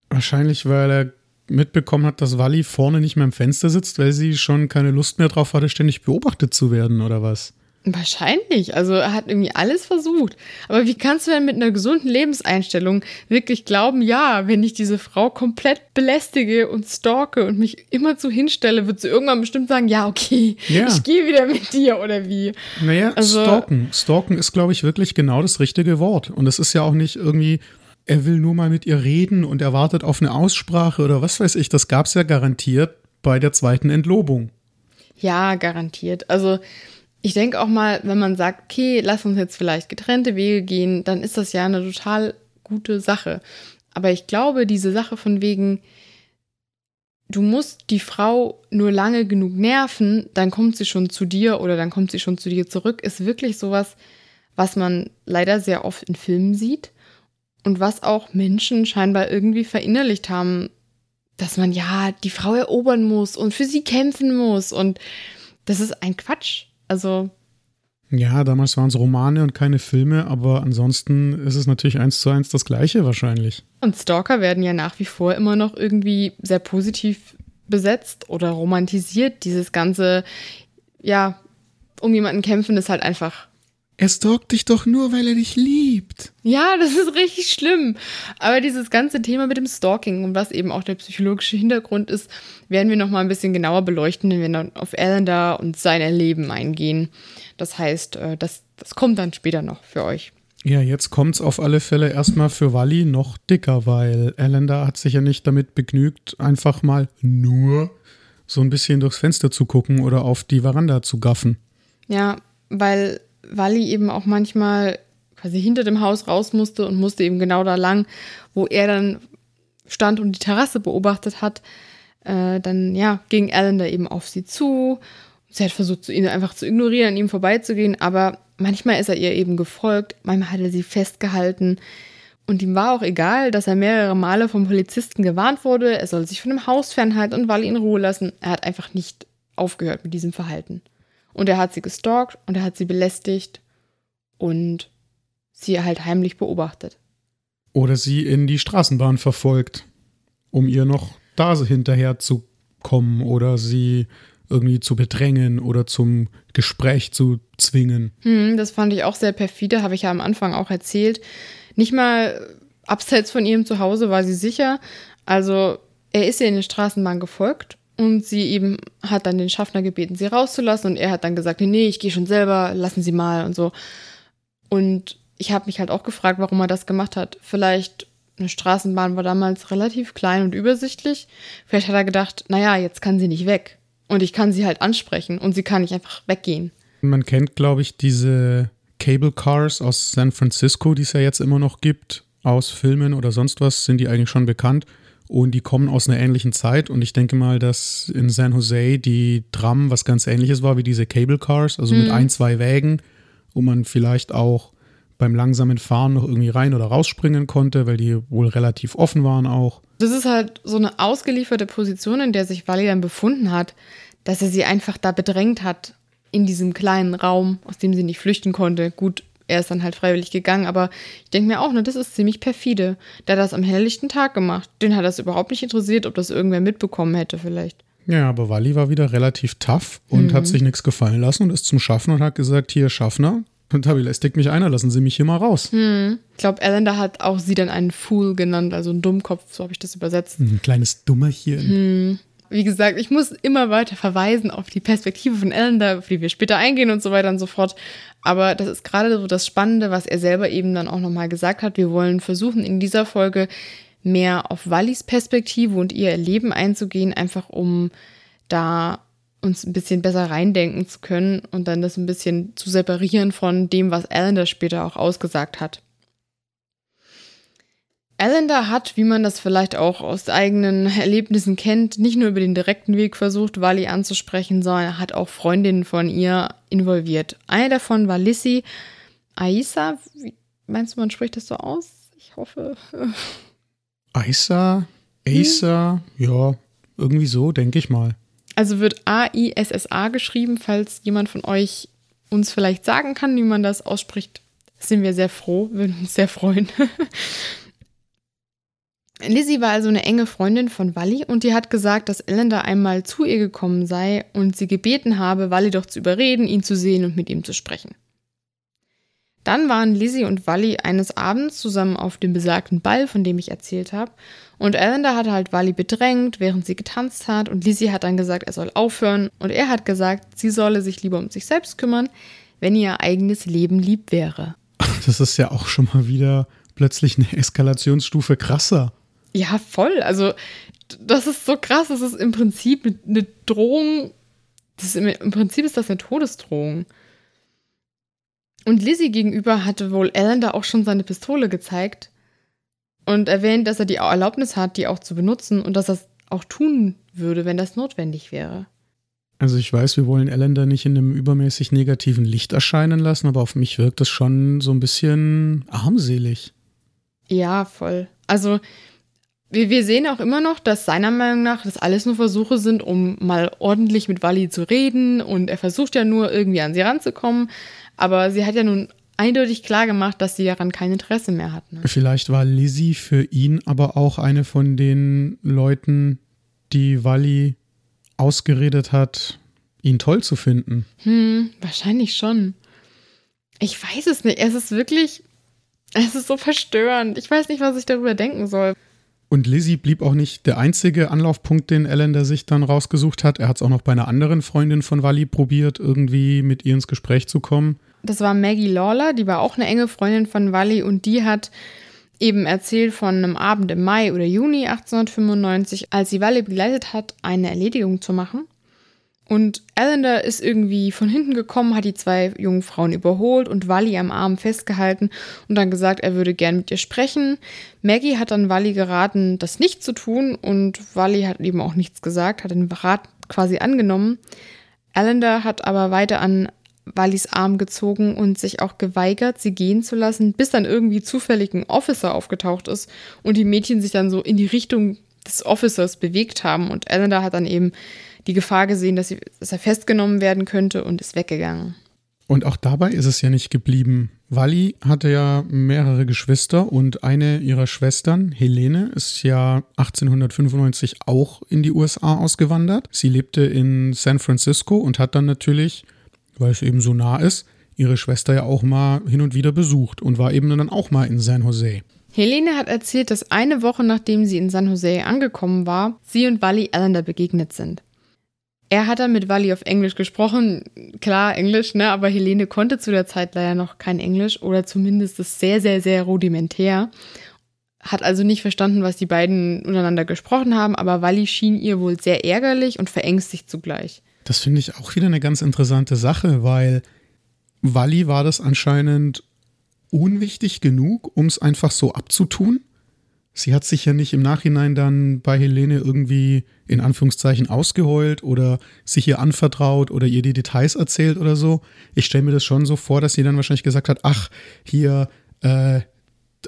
Wahrscheinlich, weil er mitbekommen hat, dass Wally vorne nicht mehr im Fenster sitzt, weil sie schon keine Lust mehr drauf hatte, ständig beobachtet zu werden, oder was? Wahrscheinlich. Also er hat irgendwie alles versucht. Aber wie kannst du denn mit einer gesunden Lebenseinstellung wirklich glauben, ja, wenn ich diese Frau komplett belästige und stalke und mich immer zu hinstelle, wird sie irgendwann bestimmt sagen, ja, okay, ja. ich gehe wieder mit dir oder wie? Naja, also, stalken. Stalken ist, glaube ich, wirklich genau das richtige Wort. Und es ist ja auch nicht irgendwie, er will nur mal mit ihr reden und er wartet auf eine Aussprache oder was weiß ich. Das gab es ja garantiert bei der zweiten Entlobung. Ja, garantiert. Also ich denke auch mal, wenn man sagt, okay, lass uns jetzt vielleicht getrennte Wege gehen, dann ist das ja eine total gute Sache. Aber ich glaube, diese Sache von wegen, du musst die Frau nur lange genug nerven, dann kommt sie schon zu dir oder dann kommt sie schon zu dir zurück, ist wirklich sowas, was man leider sehr oft in Filmen sieht und was auch Menschen scheinbar irgendwie verinnerlicht haben, dass man ja die Frau erobern muss und für sie kämpfen muss und das ist ein Quatsch. Also. Ja, damals waren es Romane und keine Filme, aber ansonsten ist es natürlich eins zu eins das Gleiche wahrscheinlich. Und Stalker werden ja nach wie vor immer noch irgendwie sehr positiv besetzt oder romantisiert. Dieses ganze, ja, um jemanden kämpfen ist halt einfach er stalkt dich doch nur, weil er dich liebt. Ja, das ist richtig schlimm. Aber dieses ganze Thema mit dem Stalking und was eben auch der psychologische Hintergrund ist, werden wir noch mal ein bisschen genauer beleuchten, wenn wir dann auf Allender und sein Erleben eingehen. Das heißt, äh, das, das kommt dann später noch für euch. Ja, jetzt kommt es auf alle Fälle erstmal für Wally noch dicker, weil Allender hat sich ja nicht damit begnügt, einfach mal nur so ein bisschen durchs Fenster zu gucken oder auf die Veranda zu gaffen. Ja, weil Wally eben auch manchmal quasi hinter dem Haus raus musste und musste eben genau da lang, wo er dann stand und die Terrasse beobachtet hat, äh, dann ja, ging Alan da eben auf sie zu. Sie hat versucht, ihn einfach zu ignorieren, an ihm vorbeizugehen, aber manchmal ist er ihr eben gefolgt, manchmal hat er sie festgehalten. Und ihm war auch egal, dass er mehrere Male vom Polizisten gewarnt wurde, er soll sich von dem Haus fernhalten und Wally in Ruhe lassen. Er hat einfach nicht aufgehört mit diesem Verhalten. Und er hat sie gestalkt und er hat sie belästigt und sie halt heimlich beobachtet. Oder sie in die Straßenbahn verfolgt, um ihr noch da hinterher zu kommen oder sie irgendwie zu bedrängen oder zum Gespräch zu zwingen. Hm, das fand ich auch sehr perfide, habe ich ja am Anfang auch erzählt. Nicht mal abseits von ihrem Zuhause war sie sicher. Also er ist ihr in die Straßenbahn gefolgt und sie eben hat dann den Schaffner gebeten, sie rauszulassen und er hat dann gesagt, nee, ich gehe schon selber, lassen Sie mal und so. Und ich habe mich halt auch gefragt, warum er das gemacht hat. Vielleicht eine Straßenbahn war damals relativ klein und übersichtlich. Vielleicht hat er gedacht, naja, jetzt kann sie nicht weg. Und ich kann sie halt ansprechen und sie kann nicht einfach weggehen. Man kennt, glaube ich, diese Cable Cars aus San Francisco, die es ja jetzt immer noch gibt. Aus Filmen oder sonst was sind die eigentlich schon bekannt. Und die kommen aus einer ähnlichen Zeit. Und ich denke mal, dass in San Jose die Tram was ganz ähnliches war wie diese Cable Cars, also mhm. mit ein, zwei Wägen, wo man vielleicht auch beim langsamen Fahren noch irgendwie rein oder rausspringen konnte, weil die wohl relativ offen waren auch. Das ist halt so eine ausgelieferte Position, in der sich Wally dann befunden hat, dass er sie einfach da bedrängt hat in diesem kleinen Raum, aus dem sie nicht flüchten konnte. Gut, er ist dann halt freiwillig gegangen, aber ich denke mir auch, ne, das ist ziemlich perfide. Der hat das am helllichten Tag gemacht. Den hat das überhaupt nicht interessiert, ob das irgendwer mitbekommen hätte vielleicht. Ja, aber Wally war wieder relativ tough und mhm. hat sich nichts gefallen lassen und ist zum Schaffner und hat gesagt, hier Schaffner, und Tabi lästigt mich einer, lassen Sie mich hier mal raus. Hm. Ich glaube, Allender hat auch sie dann einen Fool genannt, also ein Dummkopf, so habe ich das übersetzt. Ein kleines Dummerchen. Hm. Wie gesagt, ich muss immer weiter verweisen auf die Perspektive von Allender, auf die wir später eingehen und so weiter und so fort. Aber das ist gerade so das Spannende, was er selber eben dann auch nochmal gesagt hat. Wir wollen versuchen, in dieser Folge mehr auf Wallys Perspektive und ihr Leben einzugehen, einfach um da uns ein bisschen besser reindenken zu können und dann das ein bisschen zu separieren von dem, was Allender später auch ausgesagt hat. Allender hat, wie man das vielleicht auch aus eigenen Erlebnissen kennt, nicht nur über den direkten Weg versucht, Wally anzusprechen, sondern er hat auch Freundinnen von ihr involviert. Eine davon war Lissy. Aisa, wie meinst du, man spricht das so aus? Ich hoffe. Aisa, Aisa, hm? ja, irgendwie so, denke ich mal. Also wird A-I-S-S-A geschrieben, falls jemand von euch uns vielleicht sagen kann, wie man das ausspricht. Sind wir sehr froh, würden uns sehr freuen. Lizzie war also eine enge Freundin von Wally und die hat gesagt, dass Ellender einmal zu ihr gekommen sei und sie gebeten habe, Wally doch zu überreden, ihn zu sehen und mit ihm zu sprechen. Dann waren Lizzie und Wally eines Abends zusammen auf dem besagten Ball, von dem ich erzählt habe. Und Ellender hat halt Wally bedrängt, während sie getanzt hat. Und Lizzie hat dann gesagt, er soll aufhören. Und er hat gesagt, sie solle sich lieber um sich selbst kümmern, wenn ihr eigenes Leben lieb wäre. Das ist ja auch schon mal wieder plötzlich eine Eskalationsstufe krasser. Ja, voll. Also, das ist so krass. Das ist im Prinzip eine Drohung. Ist im, Im Prinzip ist das eine Todesdrohung. Und Lizzie gegenüber hatte wohl Alan da auch schon seine Pistole gezeigt und erwähnt, dass er die Erlaubnis hat, die auch zu benutzen und dass er es auch tun würde, wenn das notwendig wäre. Also ich weiß, wir wollen Ellen da nicht in einem übermäßig negativen Licht erscheinen lassen, aber auf mich wirkt das schon so ein bisschen armselig. Ja, voll. Also wir, wir sehen auch immer noch, dass seiner Meinung nach das alles nur Versuche sind, um mal ordentlich mit Wally zu reden und er versucht ja nur irgendwie an sie ranzukommen. Aber sie hat ja nun eindeutig klar gemacht, dass sie daran kein Interesse mehr hat. Ne? Vielleicht war Lizzie für ihn aber auch eine von den Leuten, die Wally ausgeredet hat, ihn toll zu finden. Hm, wahrscheinlich schon. Ich weiß es nicht. Es ist wirklich, es ist so verstörend. Ich weiß nicht, was ich darüber denken soll. Und Lizzie blieb auch nicht der einzige Anlaufpunkt, den Ellen der sich dann rausgesucht hat. Er hat es auch noch bei einer anderen Freundin von Wally probiert, irgendwie mit ihr ins Gespräch zu kommen. Das war Maggie Lawler, die war auch eine enge Freundin von Wally und die hat eben erzählt von einem Abend im Mai oder Juni 1895, als sie Wally begleitet hat, eine Erledigung zu machen. Und Allender ist irgendwie von hinten gekommen, hat die zwei jungen Frauen überholt und Wally am Arm festgehalten und dann gesagt, er würde gern mit ihr sprechen. Maggie hat dann Wally geraten, das nicht zu tun und Wally hat eben auch nichts gesagt, hat den Rat quasi angenommen. Allender hat aber weiter an Wallys Arm gezogen und sich auch geweigert, sie gehen zu lassen, bis dann irgendwie zufällig ein Officer aufgetaucht ist und die Mädchen sich dann so in die Richtung des Officers bewegt haben und Allender hat dann eben die Gefahr gesehen, dass, sie, dass er festgenommen werden könnte und ist weggegangen. Und auch dabei ist es ja nicht geblieben. Wally hatte ja mehrere Geschwister und eine ihrer Schwestern, Helene, ist ja 1895 auch in die USA ausgewandert. Sie lebte in San Francisco und hat dann natürlich, weil es eben so nah ist, ihre Schwester ja auch mal hin und wieder besucht und war eben dann auch mal in San Jose. Helene hat erzählt, dass eine Woche nachdem sie in San Jose angekommen war, sie und Wally Allender begegnet sind. Er hat dann mit Wally auf Englisch gesprochen. Klar, Englisch, ne? Aber Helene konnte zu der Zeit leider noch kein Englisch oder zumindest das sehr, sehr, sehr rudimentär. Hat also nicht verstanden, was die beiden untereinander gesprochen haben, aber Wally schien ihr wohl sehr ärgerlich und verängstigt zugleich. Das finde ich auch wieder eine ganz interessante Sache, weil Wally war das anscheinend unwichtig genug, um es einfach so abzutun. Sie hat sich ja nicht im Nachhinein dann bei Helene irgendwie in Anführungszeichen ausgeheult oder sich ihr anvertraut oder ihr die Details erzählt oder so. Ich stelle mir das schon so vor, dass sie dann wahrscheinlich gesagt hat, ach, hier, äh,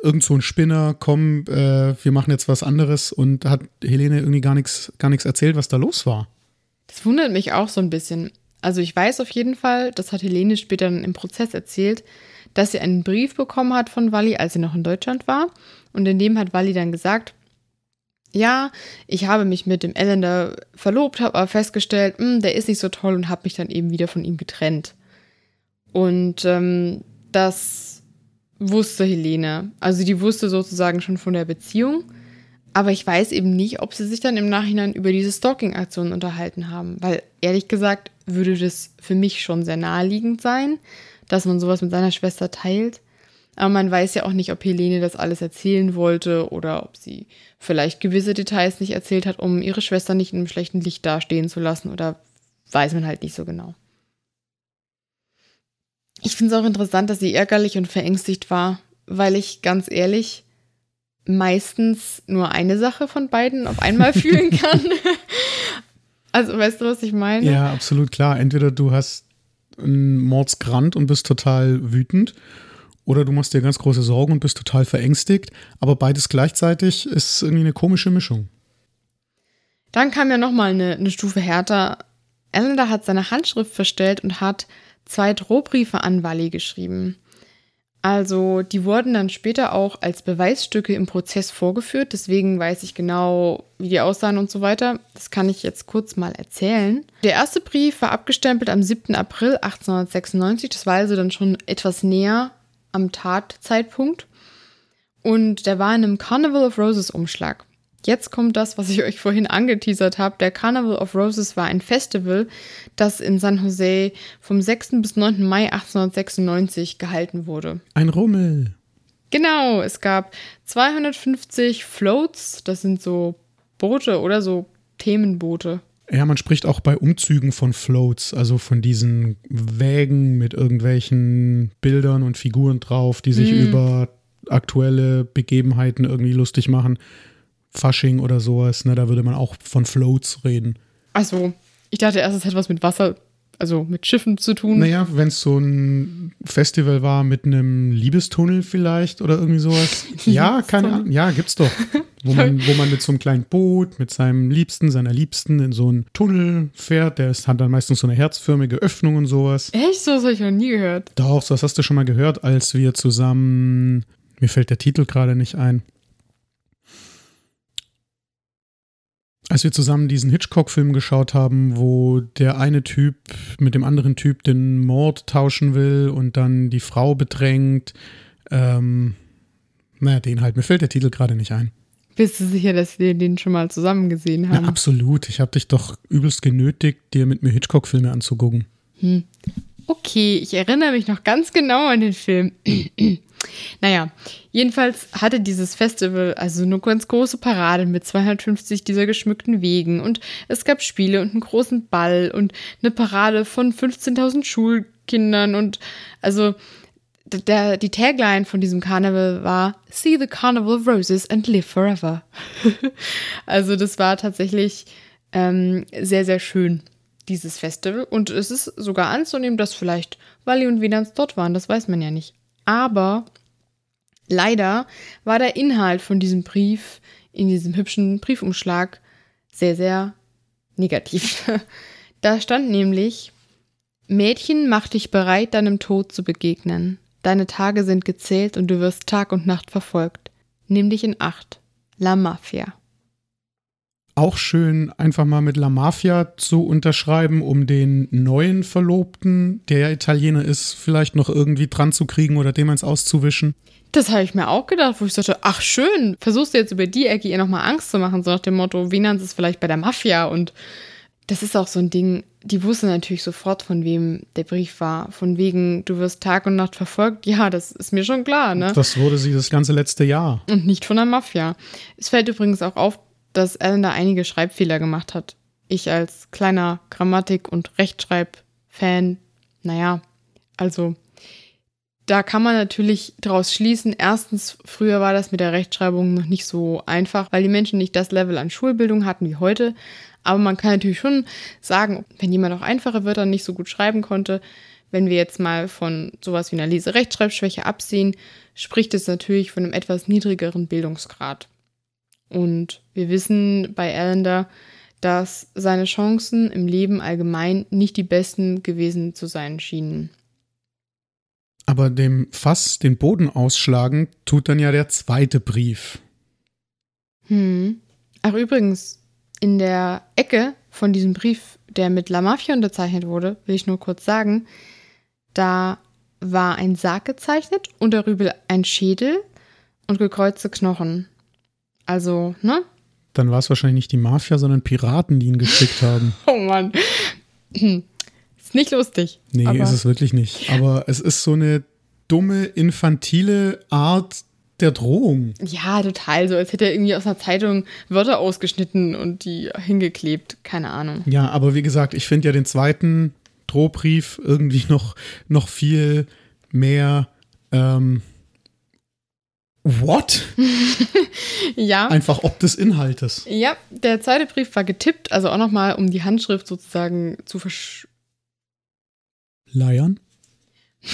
irgend so ein Spinner, komm, äh, wir machen jetzt was anderes und hat Helene irgendwie gar nichts gar erzählt, was da los war. Das wundert mich auch so ein bisschen. Also ich weiß auf jeden Fall, das hat Helene später dann im Prozess erzählt, dass sie einen Brief bekommen hat von Wally, als sie noch in Deutschland war. Und in dem hat Wally dann gesagt, ja, ich habe mich mit dem Elender verlobt, habe aber festgestellt, mh, hm, der ist nicht so toll und habe mich dann eben wieder von ihm getrennt. Und ähm, das wusste Helene. Also die wusste sozusagen schon von der Beziehung. Aber ich weiß eben nicht, ob sie sich dann im Nachhinein über diese Stalking-Aktion unterhalten haben. Weil ehrlich gesagt würde das für mich schon sehr naheliegend sein, dass man sowas mit seiner Schwester teilt. Aber man weiß ja auch nicht, ob Helene das alles erzählen wollte oder ob sie vielleicht gewisse Details nicht erzählt hat, um ihre Schwester nicht in einem schlechten Licht dastehen zu lassen oder weiß man halt nicht so genau. Ich finde es auch interessant, dass sie ärgerlich und verängstigt war, weil ich ganz ehrlich meistens nur eine Sache von beiden auf einmal fühlen kann. also weißt du, was ich meine? Ja, absolut klar. Entweder du hast einen Mordsgrand und bist total wütend oder du machst dir ganz große Sorgen und bist total verängstigt. Aber beides gleichzeitig ist irgendwie eine komische Mischung. Dann kam ja nochmal eine, eine Stufe härter. Ellender hat seine Handschrift verstellt und hat zwei Drohbriefe an Wally geschrieben. Also die wurden dann später auch als Beweisstücke im Prozess vorgeführt, deswegen weiß ich genau, wie die aussahen und so weiter. Das kann ich jetzt kurz mal erzählen. Der erste Brief war abgestempelt am 7. April 1896, das war also dann schon etwas näher am Tatzeitpunkt. Und der war in einem Carnival of Roses Umschlag. Jetzt kommt das, was ich euch vorhin angeteasert habe. Der Carnival of Roses war ein Festival, das in San Jose vom 6. bis 9. Mai 1896 gehalten wurde. Ein Rummel. Genau, es gab 250 Floats, das sind so Boote oder so Themenboote. Ja, man spricht auch bei Umzügen von Floats, also von diesen Wägen mit irgendwelchen Bildern und Figuren drauf, die sich mhm. über aktuelle Begebenheiten irgendwie lustig machen. Fasching oder sowas, ne, da würde man auch von Floats reden. Also, ich dachte erst, es hätte was mit Wasser also mit Schiffen zu tun. Naja, wenn es so ein Festival war mit einem Liebestunnel vielleicht oder irgendwie sowas. ja, keine Ahnung. Ja, gibt's doch. Wo man, wo man mit so einem kleinen Boot, mit seinem Liebsten, seiner Liebsten in so einen Tunnel fährt. Der ist, hat dann meistens so eine herzförmige Öffnung und sowas. Echt? So was habe ich noch nie gehört. Doch, so was hast du schon mal gehört, als wir zusammen. Mir fällt der Titel gerade nicht ein. Als wir zusammen diesen Hitchcock-Film geschaut haben, wo der eine Typ mit dem anderen Typ den Mord tauschen will und dann die Frau bedrängt. Ähm, naja, den halt. Mir fällt der Titel gerade nicht ein. Bist du sicher, dass wir den schon mal zusammen gesehen haben? Ja, absolut. Ich habe dich doch übelst genötigt, dir mit mir Hitchcock-Filme anzugucken. Hm. Okay, ich erinnere mich noch ganz genau an den Film. Naja, jedenfalls hatte dieses Festival also eine ganz große Parade mit 250 dieser geschmückten Wegen und es gab Spiele und einen großen Ball und eine Parade von 15.000 Schulkindern und also der, die Tagline von diesem Karneval war See the Carnival Roses and live forever. also das war tatsächlich ähm, sehr, sehr schön, dieses Festival. Und es ist sogar anzunehmen, dass vielleicht Wally und Venans dort waren, das weiß man ja nicht. Aber leider war der Inhalt von diesem Brief in diesem hübschen Briefumschlag sehr, sehr negativ. da stand nämlich, Mädchen, mach dich bereit, deinem Tod zu begegnen. Deine Tage sind gezählt und du wirst Tag und Nacht verfolgt. Nimm dich in Acht. La Mafia. Auch schön, einfach mal mit La Mafia zu unterschreiben, um den neuen Verlobten, der ja Italiener ist, vielleicht noch irgendwie dran zu kriegen oder dem eins auszuwischen. Das habe ich mir auch gedacht, wo ich sagte, ach schön, versuchst du jetzt über die Ecke ihr nochmal Angst zu machen, so nach dem Motto, Venans ist vielleicht bei der Mafia und das ist auch so ein Ding, die wusste natürlich sofort, von wem der Brief war. Von wegen, du wirst Tag und Nacht verfolgt. Ja, das ist mir schon klar, ne? Das wurde sie das ganze letzte Jahr. Und nicht von der Mafia. Es fällt übrigens auch auf, dass Alan da einige Schreibfehler gemacht hat. Ich als kleiner Grammatik- und Rechtschreib-Fan, naja, also da kann man natürlich daraus schließen, erstens, früher war das mit der Rechtschreibung noch nicht so einfach, weil die Menschen nicht das Level an Schulbildung hatten wie heute. Aber man kann natürlich schon sagen, wenn jemand auch einfache Wörter nicht so gut schreiben konnte, wenn wir jetzt mal von sowas wie einer Leserechtschreibschwäche absehen, spricht es natürlich von einem etwas niedrigeren Bildungsgrad. Und wir wissen bei Allender, dass seine Chancen im Leben allgemein nicht die besten gewesen zu sein schienen. Aber dem Fass den Boden ausschlagen tut dann ja der zweite Brief. Hm. Ach übrigens, in der Ecke von diesem Brief, der mit La Mafia unterzeichnet wurde, will ich nur kurz sagen, da war ein Sarg gezeichnet und darüber ein Schädel und gekreuzte Knochen. Also, ne? Dann war es wahrscheinlich nicht die Mafia, sondern Piraten, die ihn geschickt haben. oh Mann. ist nicht lustig. Nee, ist es wirklich nicht. Aber es ist so eine dumme, infantile Art, der Drohung. Ja, total. So, als hätte er irgendwie aus einer Zeitung Wörter ausgeschnitten und die hingeklebt. Keine Ahnung. Ja, aber wie gesagt, ich finde ja den zweiten Drohbrief irgendwie noch, noch viel mehr. Ähm, What? ja. Einfach ob des Inhaltes. Ja, der zweite Brief war getippt, also auch nochmal, um die Handschrift sozusagen zu versch. Leiern?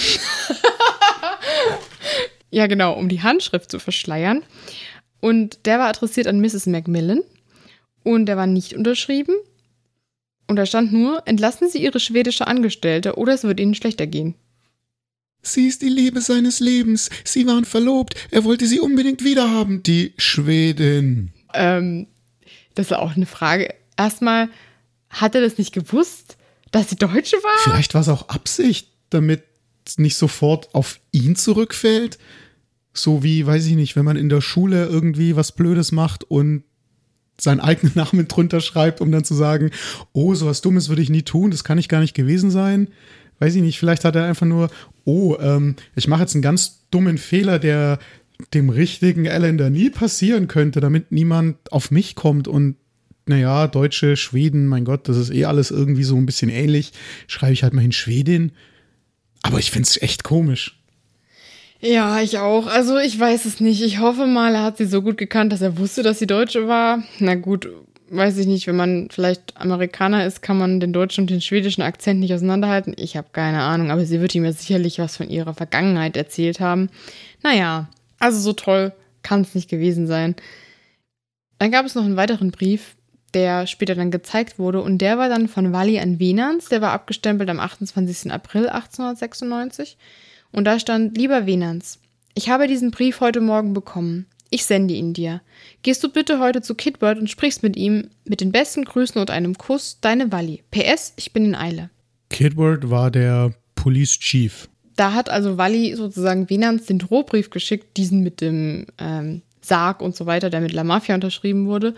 Ja, genau, um die Handschrift zu verschleiern. Und der war adressiert an Mrs. Macmillan. Und der war nicht unterschrieben. Und da stand nur, entlassen Sie Ihre schwedische Angestellte oder es wird Ihnen schlechter gehen. Sie ist die Liebe seines Lebens. Sie waren verlobt. Er wollte sie unbedingt wiederhaben. Die Schwedin. Ähm, das ist auch eine Frage. Erstmal, hat er das nicht gewusst, dass sie Deutsche war? Vielleicht war es auch Absicht, damit nicht sofort auf ihn zurückfällt. So wie, weiß ich nicht, wenn man in der Schule irgendwie was Blödes macht und seinen eigenen Namen drunter schreibt, um dann zu sagen, oh, so was Dummes würde ich nie tun, das kann ich gar nicht gewesen sein. Weiß ich nicht, vielleicht hat er einfach nur, oh, ähm, ich mache jetzt einen ganz dummen Fehler, der dem richtigen Elender nie passieren könnte, damit niemand auf mich kommt und naja, Deutsche, Schweden, mein Gott, das ist eh alles irgendwie so ein bisschen ähnlich. Schreibe ich halt mal hin Schwedin. Aber ich finde es echt komisch. Ja, ich auch. Also ich weiß es nicht. Ich hoffe mal, er hat sie so gut gekannt, dass er wusste, dass sie Deutsche war. Na gut, weiß ich nicht. Wenn man vielleicht Amerikaner ist, kann man den deutschen und den schwedischen Akzent nicht auseinanderhalten. Ich habe keine Ahnung, aber sie wird ihm ja sicherlich was von ihrer Vergangenheit erzählt haben. Naja, also so toll kann es nicht gewesen sein. Dann gab es noch einen weiteren Brief, der später dann gezeigt wurde und der war dann von Wally an Venans. Der war abgestempelt am 28. April 1896. Und da stand, lieber Venans, ich habe diesen Brief heute Morgen bekommen. Ich sende ihn dir. Gehst du bitte heute zu Kidbird und sprichst mit ihm mit den besten Grüßen und einem Kuss, deine Wally. PS, ich bin in Eile. Kidward war der Police Chief. Da hat also Wally sozusagen Venans den Drohbrief geschickt, diesen mit dem ähm, Sarg und so weiter, der mit La Mafia unterschrieben wurde.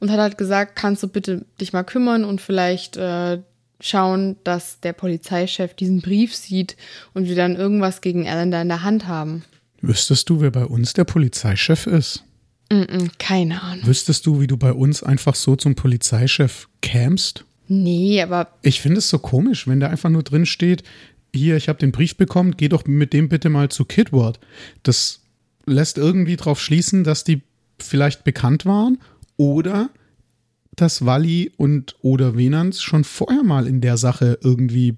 Und hat halt gesagt, kannst du bitte dich mal kümmern und vielleicht äh, schauen, dass der Polizeichef diesen Brief sieht und wir dann irgendwas gegen Alan da in der Hand haben. Wüsstest du, wer bei uns der Polizeichef ist? Mm keine Ahnung. Wüsstest du, wie du bei uns einfach so zum Polizeichef kämst? Nee, aber. Ich finde es so komisch, wenn da einfach nur drin steht, hier, ich habe den Brief bekommen, geh doch mit dem bitte mal zu Kidward. Das lässt irgendwie darauf schließen, dass die vielleicht bekannt waren oder dass Walli und oder Venans schon vorher mal in der Sache irgendwie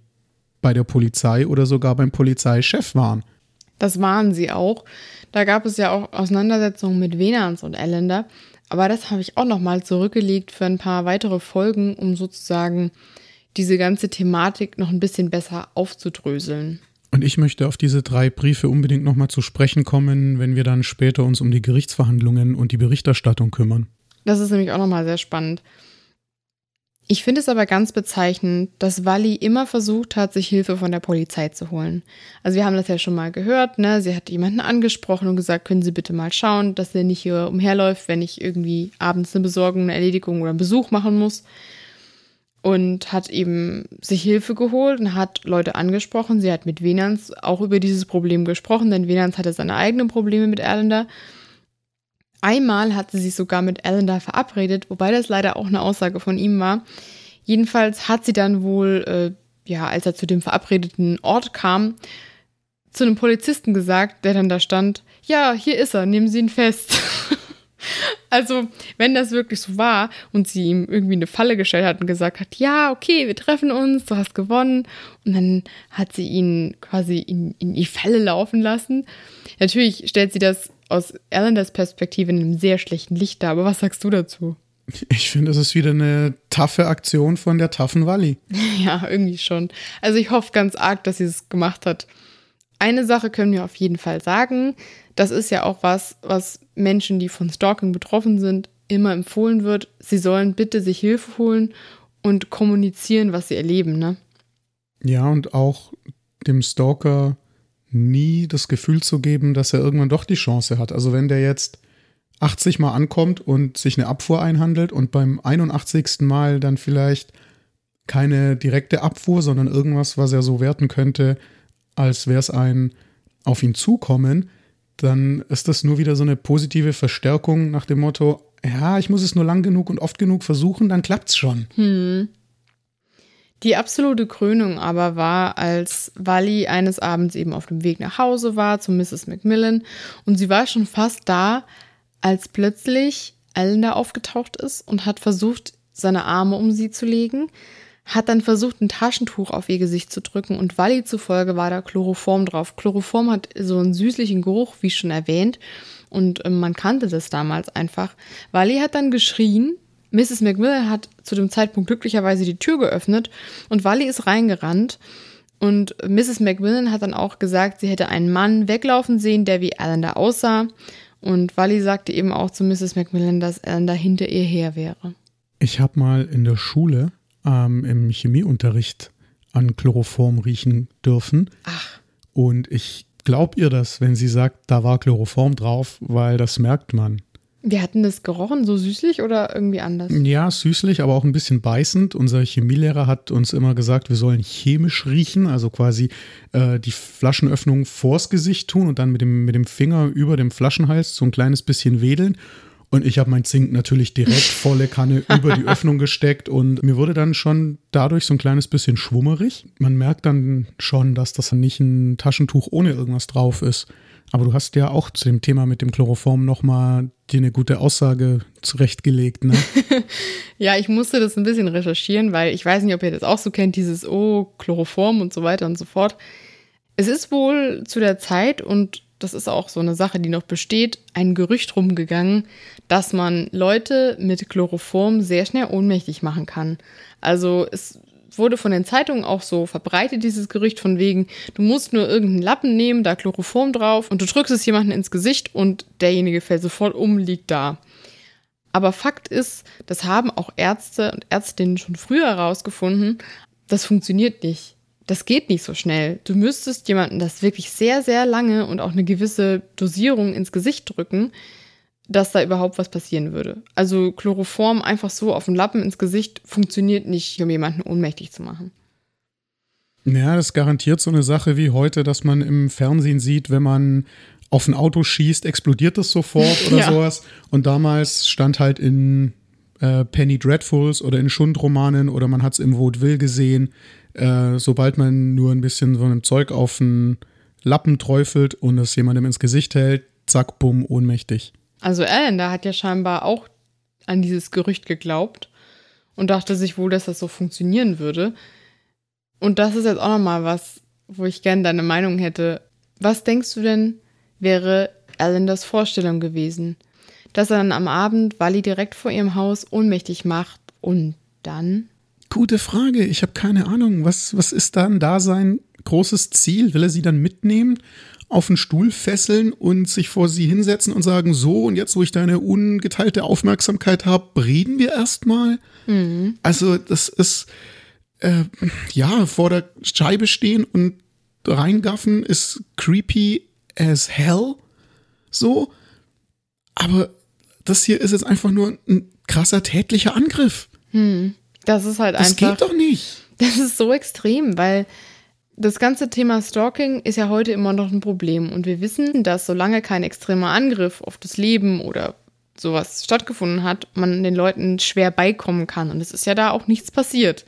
bei der Polizei oder sogar beim Polizeichef waren. Das waren sie auch. Da gab es ja auch Auseinandersetzungen mit Venans und Ellender. Aber das habe ich auch nochmal zurückgelegt für ein paar weitere Folgen, um sozusagen diese ganze Thematik noch ein bisschen besser aufzudröseln. Und ich möchte auf diese drei Briefe unbedingt nochmal zu sprechen kommen, wenn wir dann später uns um die Gerichtsverhandlungen und die Berichterstattung kümmern. Das ist nämlich auch nochmal sehr spannend. Ich finde es aber ganz bezeichnend, dass Wally immer versucht hat, sich Hilfe von der Polizei zu holen. Also wir haben das ja schon mal gehört, ne? Sie hat jemanden angesprochen und gesagt, können Sie bitte mal schauen, dass er nicht hier umherläuft, wenn ich irgendwie abends eine Besorgung, eine Erledigung oder einen Besuch machen muss. Und hat eben sich Hilfe geholt und hat Leute angesprochen. Sie hat mit Venans auch über dieses Problem gesprochen, denn Venans hatte seine eigenen Probleme mit Erlander. Einmal hat sie sich sogar mit Alan da verabredet, wobei das leider auch eine Aussage von ihm war. Jedenfalls hat sie dann wohl, äh, ja, als er zu dem verabredeten Ort kam, zu einem Polizisten gesagt, der dann da stand, ja, hier ist er, nehmen Sie ihn fest. also, wenn das wirklich so war und sie ihm irgendwie eine Falle gestellt hat und gesagt hat, ja, okay, wir treffen uns, du hast gewonnen. Und dann hat sie ihn quasi in, in die Falle laufen lassen. Natürlich stellt sie das aus Erlanders Perspektive in einem sehr schlechten Licht dar. Aber was sagst du dazu? Ich finde, es ist wieder eine taffe Aktion von der taffen Walli. Ja, irgendwie schon. Also ich hoffe ganz arg, dass sie es gemacht hat. Eine Sache können wir auf jeden Fall sagen. Das ist ja auch was, was Menschen, die von Stalking betroffen sind, immer empfohlen wird. Sie sollen bitte sich Hilfe holen und kommunizieren, was sie erleben, ne? Ja, und auch dem Stalker nie das Gefühl zu geben, dass er irgendwann doch die Chance hat. Also wenn der jetzt 80 Mal ankommt und sich eine Abfuhr einhandelt und beim 81. Mal dann vielleicht keine direkte Abfuhr, sondern irgendwas, was er so werten könnte, als wäre es ein auf ihn zukommen, dann ist das nur wieder so eine positive Verstärkung nach dem Motto, ja, ich muss es nur lang genug und oft genug versuchen, dann klappt's schon. Hm. Die absolute Krönung aber war, als Wally eines Abends eben auf dem Weg nach Hause war zu Mrs. Macmillan und sie war schon fast da, als plötzlich Alan da aufgetaucht ist und hat versucht, seine Arme um sie zu legen, hat dann versucht, ein Taschentuch auf ihr Gesicht zu drücken und Wally zufolge war da Chloroform drauf. Chloroform hat so einen süßlichen Geruch, wie schon erwähnt, und äh, man kannte das damals einfach. Wally hat dann geschrien Mrs. McMillan hat zu dem Zeitpunkt glücklicherweise die Tür geöffnet und Wally ist reingerannt. Und Mrs. McMillan hat dann auch gesagt, sie hätte einen Mann weglaufen sehen, der wie Alan da aussah. Und Wally sagte eben auch zu Mrs. McMillan, dass Alan da hinter ihr her wäre. Ich habe mal in der Schule ähm, im Chemieunterricht an Chloroform riechen dürfen. Ach. Und ich glaube ihr das, wenn sie sagt, da war Chloroform drauf, weil das merkt man. Wir hatten das gerochen, so süßlich oder irgendwie anders? Ja, süßlich, aber auch ein bisschen beißend. Unser Chemielehrer hat uns immer gesagt, wir sollen chemisch riechen, also quasi äh, die Flaschenöffnung vors Gesicht tun und dann mit dem, mit dem Finger über dem Flaschenhals so ein kleines bisschen wedeln. Und ich habe mein Zink natürlich direkt volle Kanne über die Öffnung gesteckt und mir wurde dann schon dadurch so ein kleines bisschen schwummerig. Man merkt dann schon, dass das nicht ein Taschentuch ohne irgendwas drauf ist. Aber du hast ja auch zu dem Thema mit dem Chloroform nochmal dir eine gute Aussage zurechtgelegt, ne? ja, ich musste das ein bisschen recherchieren, weil ich weiß nicht, ob ihr das auch so kennt, dieses Oh, Chloroform und so weiter und so fort. Es ist wohl zu der Zeit, und das ist auch so eine Sache, die noch besteht, ein Gerücht rumgegangen, dass man Leute mit Chloroform sehr schnell ohnmächtig machen kann. Also es wurde von den Zeitungen auch so verbreitet, dieses Gerücht von wegen, du musst nur irgendeinen Lappen nehmen, da Chloroform drauf und du drückst es jemanden ins Gesicht und derjenige fällt sofort um, liegt da. Aber Fakt ist, das haben auch Ärzte und Ärztinnen schon früher herausgefunden, das funktioniert nicht. Das geht nicht so schnell. Du müsstest jemanden das wirklich sehr, sehr lange und auch eine gewisse Dosierung ins Gesicht drücken, dass da überhaupt was passieren würde. Also Chloroform einfach so auf den Lappen ins Gesicht funktioniert nicht, um jemanden ohnmächtig zu machen. Ja, das garantiert so eine Sache wie heute, dass man im Fernsehen sieht, wenn man auf ein Auto schießt, explodiert das sofort oder Ja. sowas. Und damals stand halt in äh, Penny Dreadfuls oder in Schundromanen oder man hat es im Vaudeville gesehen, äh, sobald man nur ein bisschen so einem Zeug auf einen Lappen träufelt und es jemandem ins Gesicht hält, zack, bumm, ohnmächtig. Also Alan, da hat ja scheinbar auch an dieses Gerücht geglaubt und dachte sich wohl, dass das so funktionieren würde. Und das ist jetzt auch nochmal was, wo ich gerne deine Meinung hätte. Was denkst du denn, wäre Alan das Vorstellung gewesen? Dass er dann am Abend Wally direkt vor ihrem Haus ohnmächtig macht und dann? Gute Frage. Ich habe keine Ahnung. Was, was ist dann da sein großes Ziel? Will er sie dann mitnehmen, auf den Stuhl fesseln und sich vor sie hinsetzen und sagen, so, und jetzt, wo ich deine ungeteilte Aufmerksamkeit habe, reden wir erstmal? Also, das ist, äh, ja, vor der Scheibe stehen und reingaffen ist creepy as hell. So. Aber das hier ist jetzt einfach nur ein krasser tätlicher Angriff. Das ist halt Das einfach. geht doch nicht. Das ist so extrem, weil das ganze Thema Stalking ist ja heute immer noch ein Problem. Und wir wissen, dass solange kein extremer Angriff auf das Leben oder sowas stattgefunden hat, man den Leuten schwer beikommen kann. Und es ist ja da auch nichts passiert.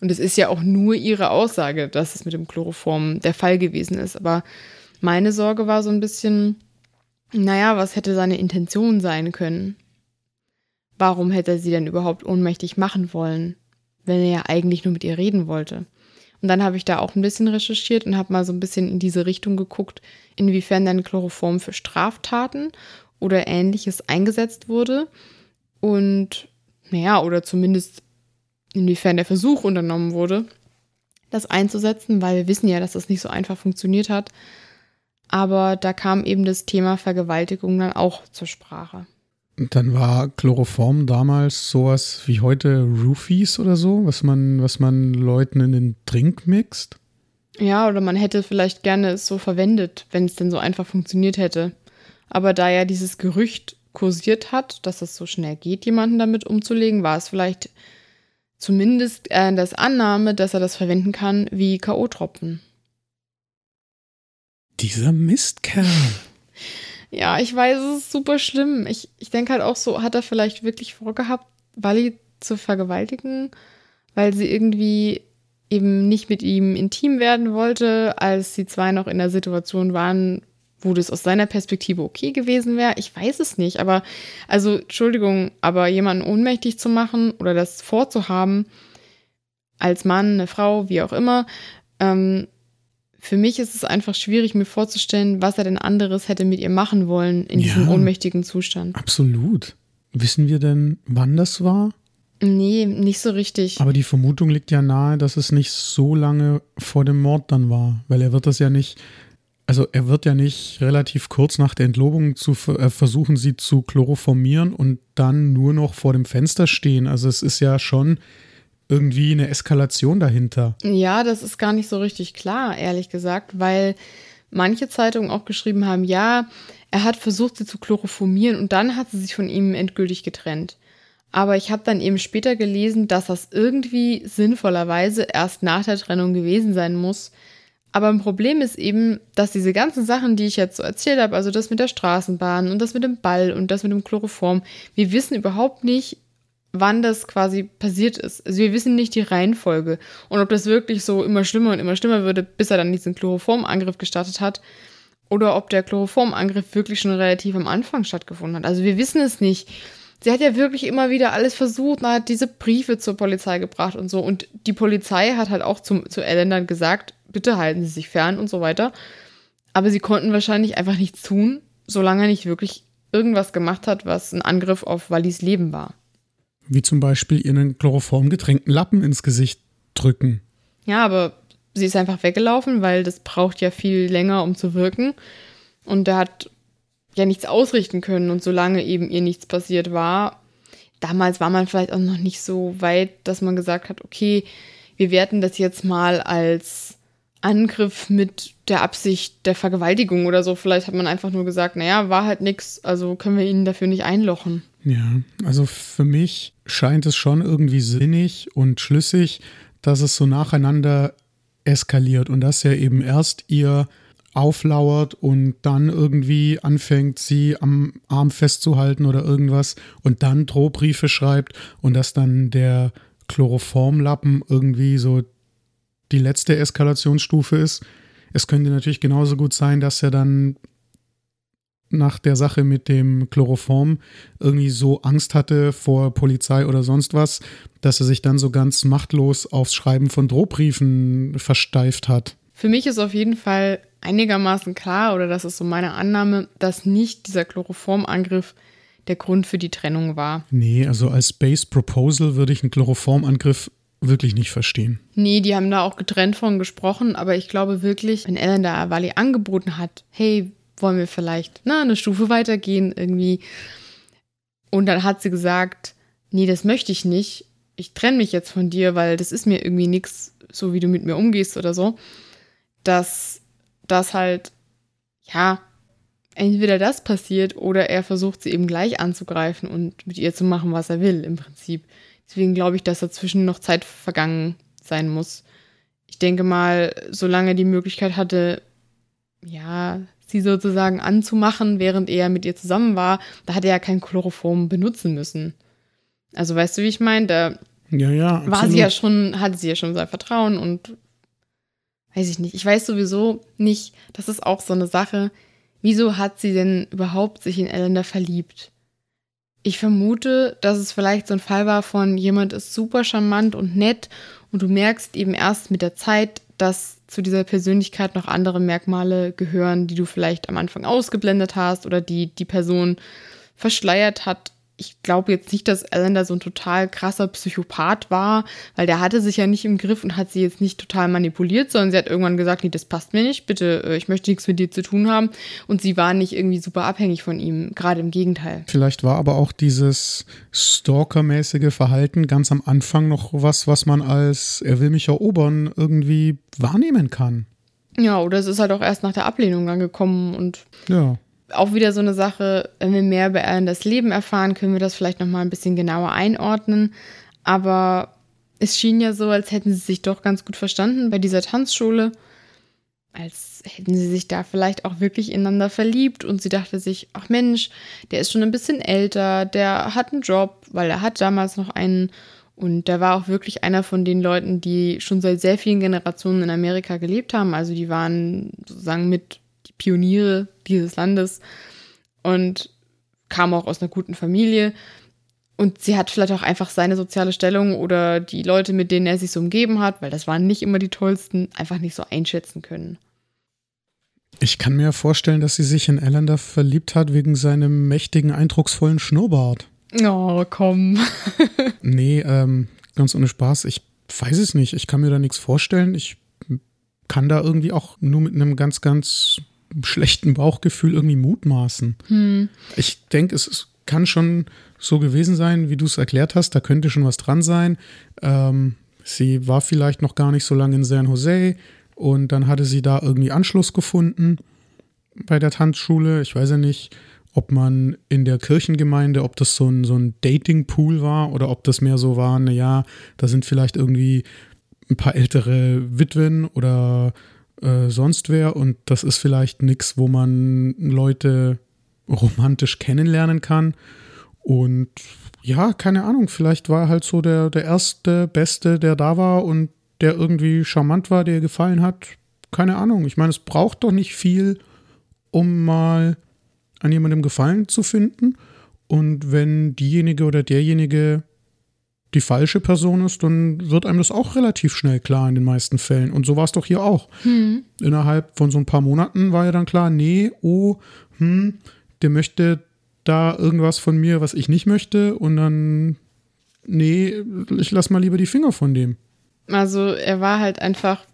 Und es ist ja auch nur ihre Aussage, dass es mit dem Chloroform der Fall gewesen ist. Aber meine Sorge war so ein bisschen, naja, was hätte seine Intention sein können? Warum hätte er sie denn überhaupt ohnmächtig machen wollen, wenn er ja eigentlich nur mit ihr reden wollte? Und dann habe ich da auch ein bisschen recherchiert und habe mal so ein bisschen in diese Richtung geguckt, inwiefern dann Chloroform für Straftaten oder ähnliches eingesetzt wurde. Und naja, oder zumindest inwiefern der Versuch unternommen wurde, das einzusetzen, weil wir wissen ja, dass das nicht so einfach funktioniert hat. Aber da kam eben das Thema Vergewaltigung dann auch zur Sprache. Dann war Chloroform damals sowas wie heute Roofies oder so, was man, was man Leuten in den Drink mixt. Ja, oder man hätte vielleicht gerne es so verwendet, wenn es denn so einfach funktioniert hätte. Aber da ja dieses Gerücht kursiert hat, dass es so schnell geht, jemanden damit umzulegen, war es vielleicht zumindest äh, das Annahme, dass er das verwenden kann wie K.O.-Tropfen. Dieser Mistkerl. Ja, ich weiß, es ist super schlimm. Ich, ich denke halt auch so, hat er vielleicht wirklich vorgehabt, Wally zu vergewaltigen, weil sie irgendwie eben nicht mit ihm intim werden wollte, als die zwei noch in der Situation waren, wo das aus seiner Perspektive okay gewesen wäre. Ich weiß es nicht, aber also Entschuldigung, aber jemanden ohnmächtig zu machen oder das vorzuhaben, als Mann, eine Frau, wie auch immer, ähm, für mich ist es einfach schwierig, mir vorzustellen, was er denn anderes hätte mit ihr machen wollen in diesem Ja. ohnmächtigen Zustand. Absolut. Wissen wir denn, wann das war? Nee, nicht so richtig. Aber die Vermutung liegt ja nahe, dass es nicht so lange vor dem Mord dann war, weil er wird das ja nicht, also er wird ja nicht relativ kurz nach der Entlobung zu äh, versuchen, sie zu chloroformieren und dann nur noch vor dem Fenster stehen. Also es ist ja schon irgendwie eine Eskalation dahinter. Ja, das ist gar nicht so richtig klar, ehrlich gesagt, weil manche Zeitungen auch geschrieben haben, ja, er hat versucht, sie zu chloroformieren und dann hat sie sich von ihm endgültig getrennt. Aber ich habe dann eben später gelesen, dass das irgendwie sinnvollerweise erst nach der Trennung gewesen sein muss. Aber ein Problem ist eben, dass diese ganzen Sachen, die ich jetzt so erzählt habe, also das mit der Straßenbahn und das mit dem Ball und das mit dem Chloroform, wir wissen überhaupt nicht, wann das quasi passiert ist. Also wir wissen nicht die Reihenfolge und ob das wirklich so immer schlimmer und immer schlimmer würde, bis er dann diesen Chloroformangriff gestartet hat oder ob der Chloroformangriff wirklich schon relativ am Anfang stattgefunden hat. Also wir wissen es nicht. Sie hat ja wirklich immer wieder alles versucht, und hat diese Briefe zur Polizei gebracht und so. Und die Polizei hat halt auch zum, zu Ellen dann gesagt, bitte halten Sie sich fern und so weiter. Aber sie konnten wahrscheinlich einfach nichts tun, solange er nicht wirklich irgendwas gemacht hat, was ein Angriff auf Wallis Leben war. Wie zum Beispiel ihr einen chloroformgetränkten Lappen ins Gesicht drücken. Ja, aber sie ist einfach weggelaufen, weil das braucht ja viel länger, um zu wirken. Und er hat ja nichts ausrichten können. Und solange eben ihr nichts passiert war, damals war man vielleicht auch noch nicht so weit, dass man gesagt hat, okay, wir werten das jetzt mal als Angriff mit der Absicht der Vergewaltigung oder so. Vielleicht hat man einfach nur gesagt, naja, war halt nix, also können wir ihn dafür nicht einlochen. Ja, also für mich scheint es schon irgendwie sinnig und schlüssig, dass es so nacheinander eskaliert und dass er eben erst ihr auflauert und dann irgendwie anfängt, sie am Arm festzuhalten oder irgendwas und dann Drohbriefe schreibt und dass dann der Chloroformlappen irgendwie so die letzte Eskalationsstufe ist. Es könnte natürlich genauso gut sein, dass er dann nach der Sache mit dem Chloroform irgendwie so Angst hatte vor Polizei oder sonst was, dass er sich dann so ganz machtlos aufs Schreiben von Drohbriefen versteift hat. Für mich ist auf jeden Fall einigermaßen klar, oder das ist so meine Annahme, dass nicht dieser Chloroformangriff der Grund für die Trennung war. Nee, also als Base Proposal würde ich einen Chloroformangriff wirklich nicht verstehen. Nee, die haben da auch getrennt von gesprochen, aber ich glaube wirklich, wenn Ellen da Wally angeboten hat, hey, wollen wir vielleicht na, eine Stufe weitergehen irgendwie. Und dann hat sie gesagt, nee, das möchte ich nicht. Ich trenne mich jetzt von dir, weil das ist mir irgendwie nichts, so wie du mit mir umgehst oder so dass das halt, ja, entweder das passiert oder er versucht, sie eben gleich anzugreifen und mit ihr zu machen, was er will, im Prinzip. Deswegen glaube ich, dass dazwischen noch Zeit vergangen sein muss. Ich denke mal, solange die Möglichkeit hatte, ja, sie sozusagen anzumachen, während er mit ihr zusammen war, da hat er ja kein Chloroform benutzen müssen. Also weißt du, wie ich meine? Da ja, ja, war sie ja schon, hatte sie ja schon sein Vertrauen und weiß ich nicht. Ich weiß sowieso nicht, das ist auch so eine Sache. Wieso hat sie denn überhaupt sich in Elender verliebt? Ich vermute, dass es vielleicht so ein Fall war von jemand ist super charmant und nett und du merkst eben erst mit der Zeit, dass zu dieser Persönlichkeit noch andere Merkmale gehören, die du vielleicht am Anfang ausgeblendet hast oder die die Person verschleiert hat ich glaube jetzt nicht, dass Alan da so ein total krasser Psychopath war, weil der hatte sich ja nicht im Griff und hat sie jetzt nicht total manipuliert, sondern sie hat irgendwann gesagt, nee, das passt mir nicht, bitte, äh, ich möchte nichts mit dir zu tun haben. Und sie war nicht irgendwie super abhängig von ihm, gerade im Gegenteil. Vielleicht war aber auch dieses Stalker-mäßige Verhalten ganz am Anfang noch was, was man als er will mich erobern irgendwie wahrnehmen kann. Ja, oder es ist halt auch erst nach der Ablehnung angekommen und ja auch wieder so eine Sache, wenn wir mehr über das Leben erfahren, können wir das vielleicht nochmal ein bisschen genauer einordnen. Aber es schien ja so, als hätten sie sich doch ganz gut verstanden bei dieser Tanzschule. Als hätten sie sich da vielleicht auch wirklich ineinander verliebt und sie dachte sich, ach Mensch, der ist schon ein bisschen älter, der hat einen Job, weil er hat damals noch einen und der war auch wirklich einer von den Leuten, die schon seit sehr vielen Generationen in Amerika gelebt haben. Also die waren sozusagen mit die Pioniere dieses Landes und kam auch aus einer guten Familie. Und sie hat vielleicht auch einfach seine soziale Stellung oder die Leute, mit denen er sich so umgeben hat, weil das waren nicht immer die tollsten, einfach nicht so einschätzen können. Ich kann mir vorstellen, dass sie sich in Ellender verliebt hat wegen seinem mächtigen, eindrucksvollen Schnurrbart. Oh, komm. nee, ähm, ganz ohne Spaß. Ich weiß es nicht. Ich kann mir da nichts vorstellen. Ich kann da irgendwie auch nur mit einem ganz, ganz schlechten Bauchgefühl irgendwie mutmaßen. Hm. Ich denke, es kann schon so gewesen sein, wie du es erklärt hast. Da könnte schon was dran sein. Ähm, sie war vielleicht noch gar nicht so lange in San Jose und dann hatte sie da irgendwie Anschluss gefunden bei der Tanzschule. Ich weiß ja nicht, ob man in der Kirchengemeinde, ob das so ein, so ein Dating-Pool war oder ob das mehr so war, naja, da sind vielleicht irgendwie ein paar ältere Witwen oder äh, sonst wer und das ist vielleicht nichts, wo man Leute romantisch kennenlernen kann. Und ja, keine Ahnung, vielleicht war halt so der, der erste, beste, der da war und der irgendwie charmant war, der gefallen hat. Keine Ahnung. Ich meine, es braucht doch nicht viel, um mal an jemandem Gefallen zu finden. Und wenn diejenige oder derjenige die falsche Person ist, dann wird einem das auch relativ schnell klar in den meisten Fällen. Und so war es doch hier auch. Hm. Innerhalb von so ein paar Monaten war ja dann klar, nee, oh, hm, der möchte da irgendwas von mir, was ich nicht möchte. Und dann, nee, ich lass mal lieber die Finger von dem. Also er war halt einfach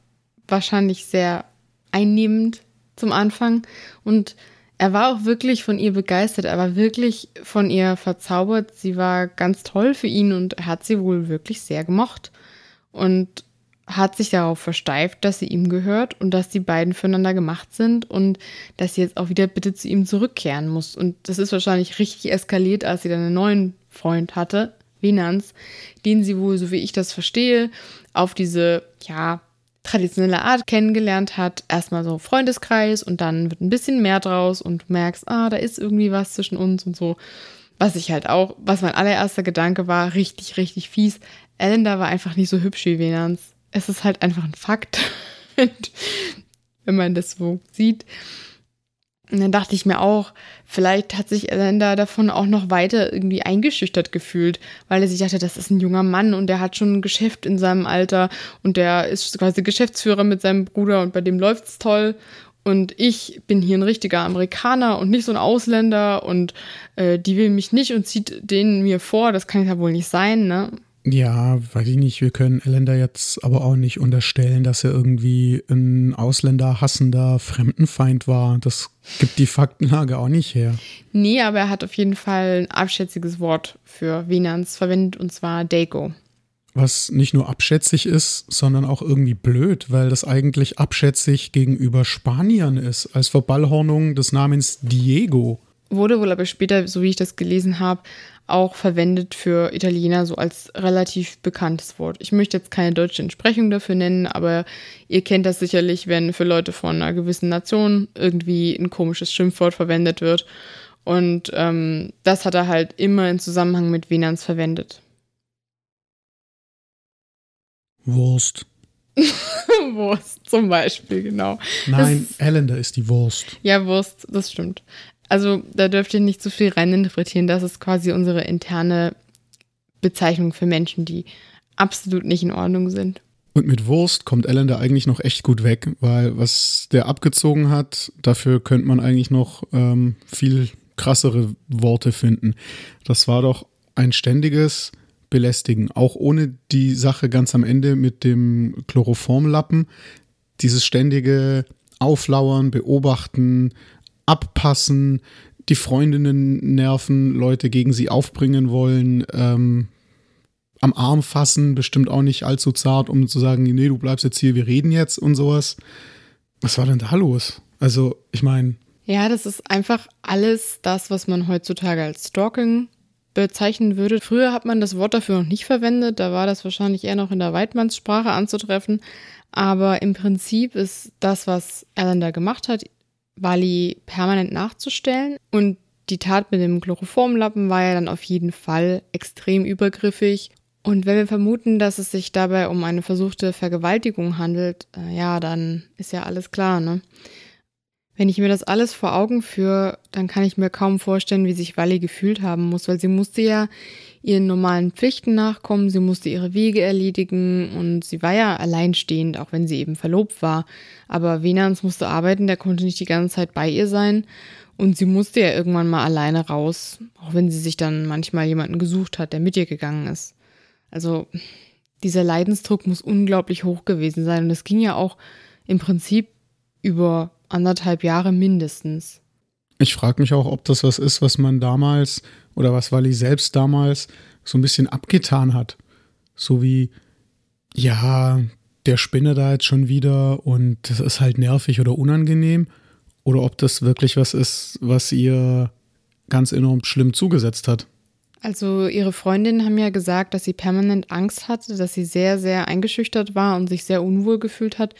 wahrscheinlich sehr einnehmend zum Anfang und er war auch wirklich von ihr begeistert. Er war wirklich von ihr verzaubert. Sie war ganz toll für ihn und er hat sie wohl wirklich sehr gemocht. Und hat sich darauf versteift, dass sie ihm gehört und dass die beiden füreinander gemacht sind und dass sie jetzt auch wieder bitte zu ihm zurückkehren muss. Und das ist wahrscheinlich richtig eskaliert, als sie dann einen neuen Freund hatte, Venans, den sie wohl, so wie ich das verstehe, auf diese, ja, traditionelle Art kennengelernt hat. Erstmal so Freundeskreis und dann wird ein bisschen mehr draus und du merkst, ah, da ist irgendwie was zwischen uns und so. Was ich halt auch, was mein allererster Gedanke war, richtig, richtig fies. Elenda war einfach nicht so hübsch wie Venans. Es ist halt einfach ein Fakt, wenn man das so sieht. Und dann dachte ich mir auch, vielleicht hat sich Elenda davon auch noch weiter irgendwie eingeschüchtert gefühlt, weil er sich dachte, das ist ein junger Mann und der hat schon ein Geschäft in seinem Alter und der ist quasi Geschäftsführer mit seinem Bruder und bei dem läuft's toll. Und ich bin hier ein richtiger Amerikaner und nicht so ein Ausländer und äh, die will mich nicht und zieht den mir vor. Das kann ja wohl nicht sein, ne? Ja, weiß ich nicht. Wir können Elender jetzt aber auch nicht unterstellen, dass er irgendwie ein Ausländer hassender Fremdenfeind war. Das gibt die Faktenlage auch nicht her. Nee, aber er hat auf jeden Fall ein abschätziges Wort für Venans verwendet und zwar Dago. Was nicht nur abschätzig ist, sondern auch irgendwie blöd, weil das eigentlich abschätzig gegenüber Spaniern ist, als Verballhornung des Namens Diego. Wurde wohl aber später, so wie ich das gelesen habe, auch verwendet für Italiener so als relativ bekanntes Wort. Ich möchte jetzt keine deutsche Entsprechung dafür nennen, aber ihr kennt das sicherlich, wenn für Leute von einer gewissen Nation irgendwie ein komisches Schimpfwort verwendet wird. Und ähm, das hat er halt immer in Zusammenhang mit Venans verwendet. Wurst. Wurst zum Beispiel, genau. Nein, Elender ist die Wurst. Ja, Wurst, das stimmt. Also da dürft ihr nicht zu viel reininterpretieren. Das ist quasi unsere interne Bezeichnung für Menschen, die absolut nicht in Ordnung sind. Und mit Wurst kommt Ellen da eigentlich noch echt gut weg, weil was der abgezogen hat, dafür könnte man eigentlich noch ähm, viel krassere Worte finden. Das war doch ein ständiges Belästigen, auch ohne die Sache ganz am Ende mit dem Chloroformlappen. Dieses ständige Auflauern, Beobachten, abpassen, die Freundinnen nerven, Leute gegen sie aufbringen wollen, ähm, am Arm fassen, bestimmt auch nicht allzu zart, um zu sagen, nee, du bleibst jetzt hier, wir reden jetzt und sowas. Was war denn da los? Also, ich meine. Ja, das ist einfach alles das, was man heutzutage als Stalking bezeichnen würde. Früher hat man das Wort dafür noch nicht verwendet, da war das wahrscheinlich eher noch in der Weidmannssprache anzutreffen. Aber im Prinzip ist das, was Alan da gemacht hat, Wally permanent nachzustellen. Und die Tat mit dem Chloroformlappen war ja dann auf jeden Fall extrem übergriffig. Und wenn wir vermuten, dass es sich dabei um eine versuchte Vergewaltigung handelt, äh, ja, dann ist ja alles klar, ne? Wenn ich mir das alles vor Augen führe, dann kann ich mir kaum vorstellen, wie sich Wally gefühlt haben muss, weil sie musste ja ihren normalen Pflichten nachkommen, sie musste ihre Wege erledigen und sie war ja alleinstehend, auch wenn sie eben verlobt war. Aber Venans musste arbeiten, der konnte nicht die ganze Zeit bei ihr sein und sie musste ja irgendwann mal alleine raus, auch wenn sie sich dann manchmal jemanden gesucht hat, der mit ihr gegangen ist. Also dieser Leidensdruck muss unglaublich hoch gewesen sein und es ging ja auch im Prinzip über anderthalb Jahre mindestens. Ich frage mich auch, ob das was ist, was man damals oder was Wally selbst damals so ein bisschen abgetan hat. So wie, ja, der Spinne da jetzt schon wieder und das ist halt nervig oder unangenehm. Oder ob das wirklich was ist, was ihr ganz enorm schlimm zugesetzt hat. Also ihre Freundinnen haben ja gesagt, dass sie permanent Angst hatte, dass sie sehr, sehr eingeschüchtert war und sich sehr unwohl gefühlt hat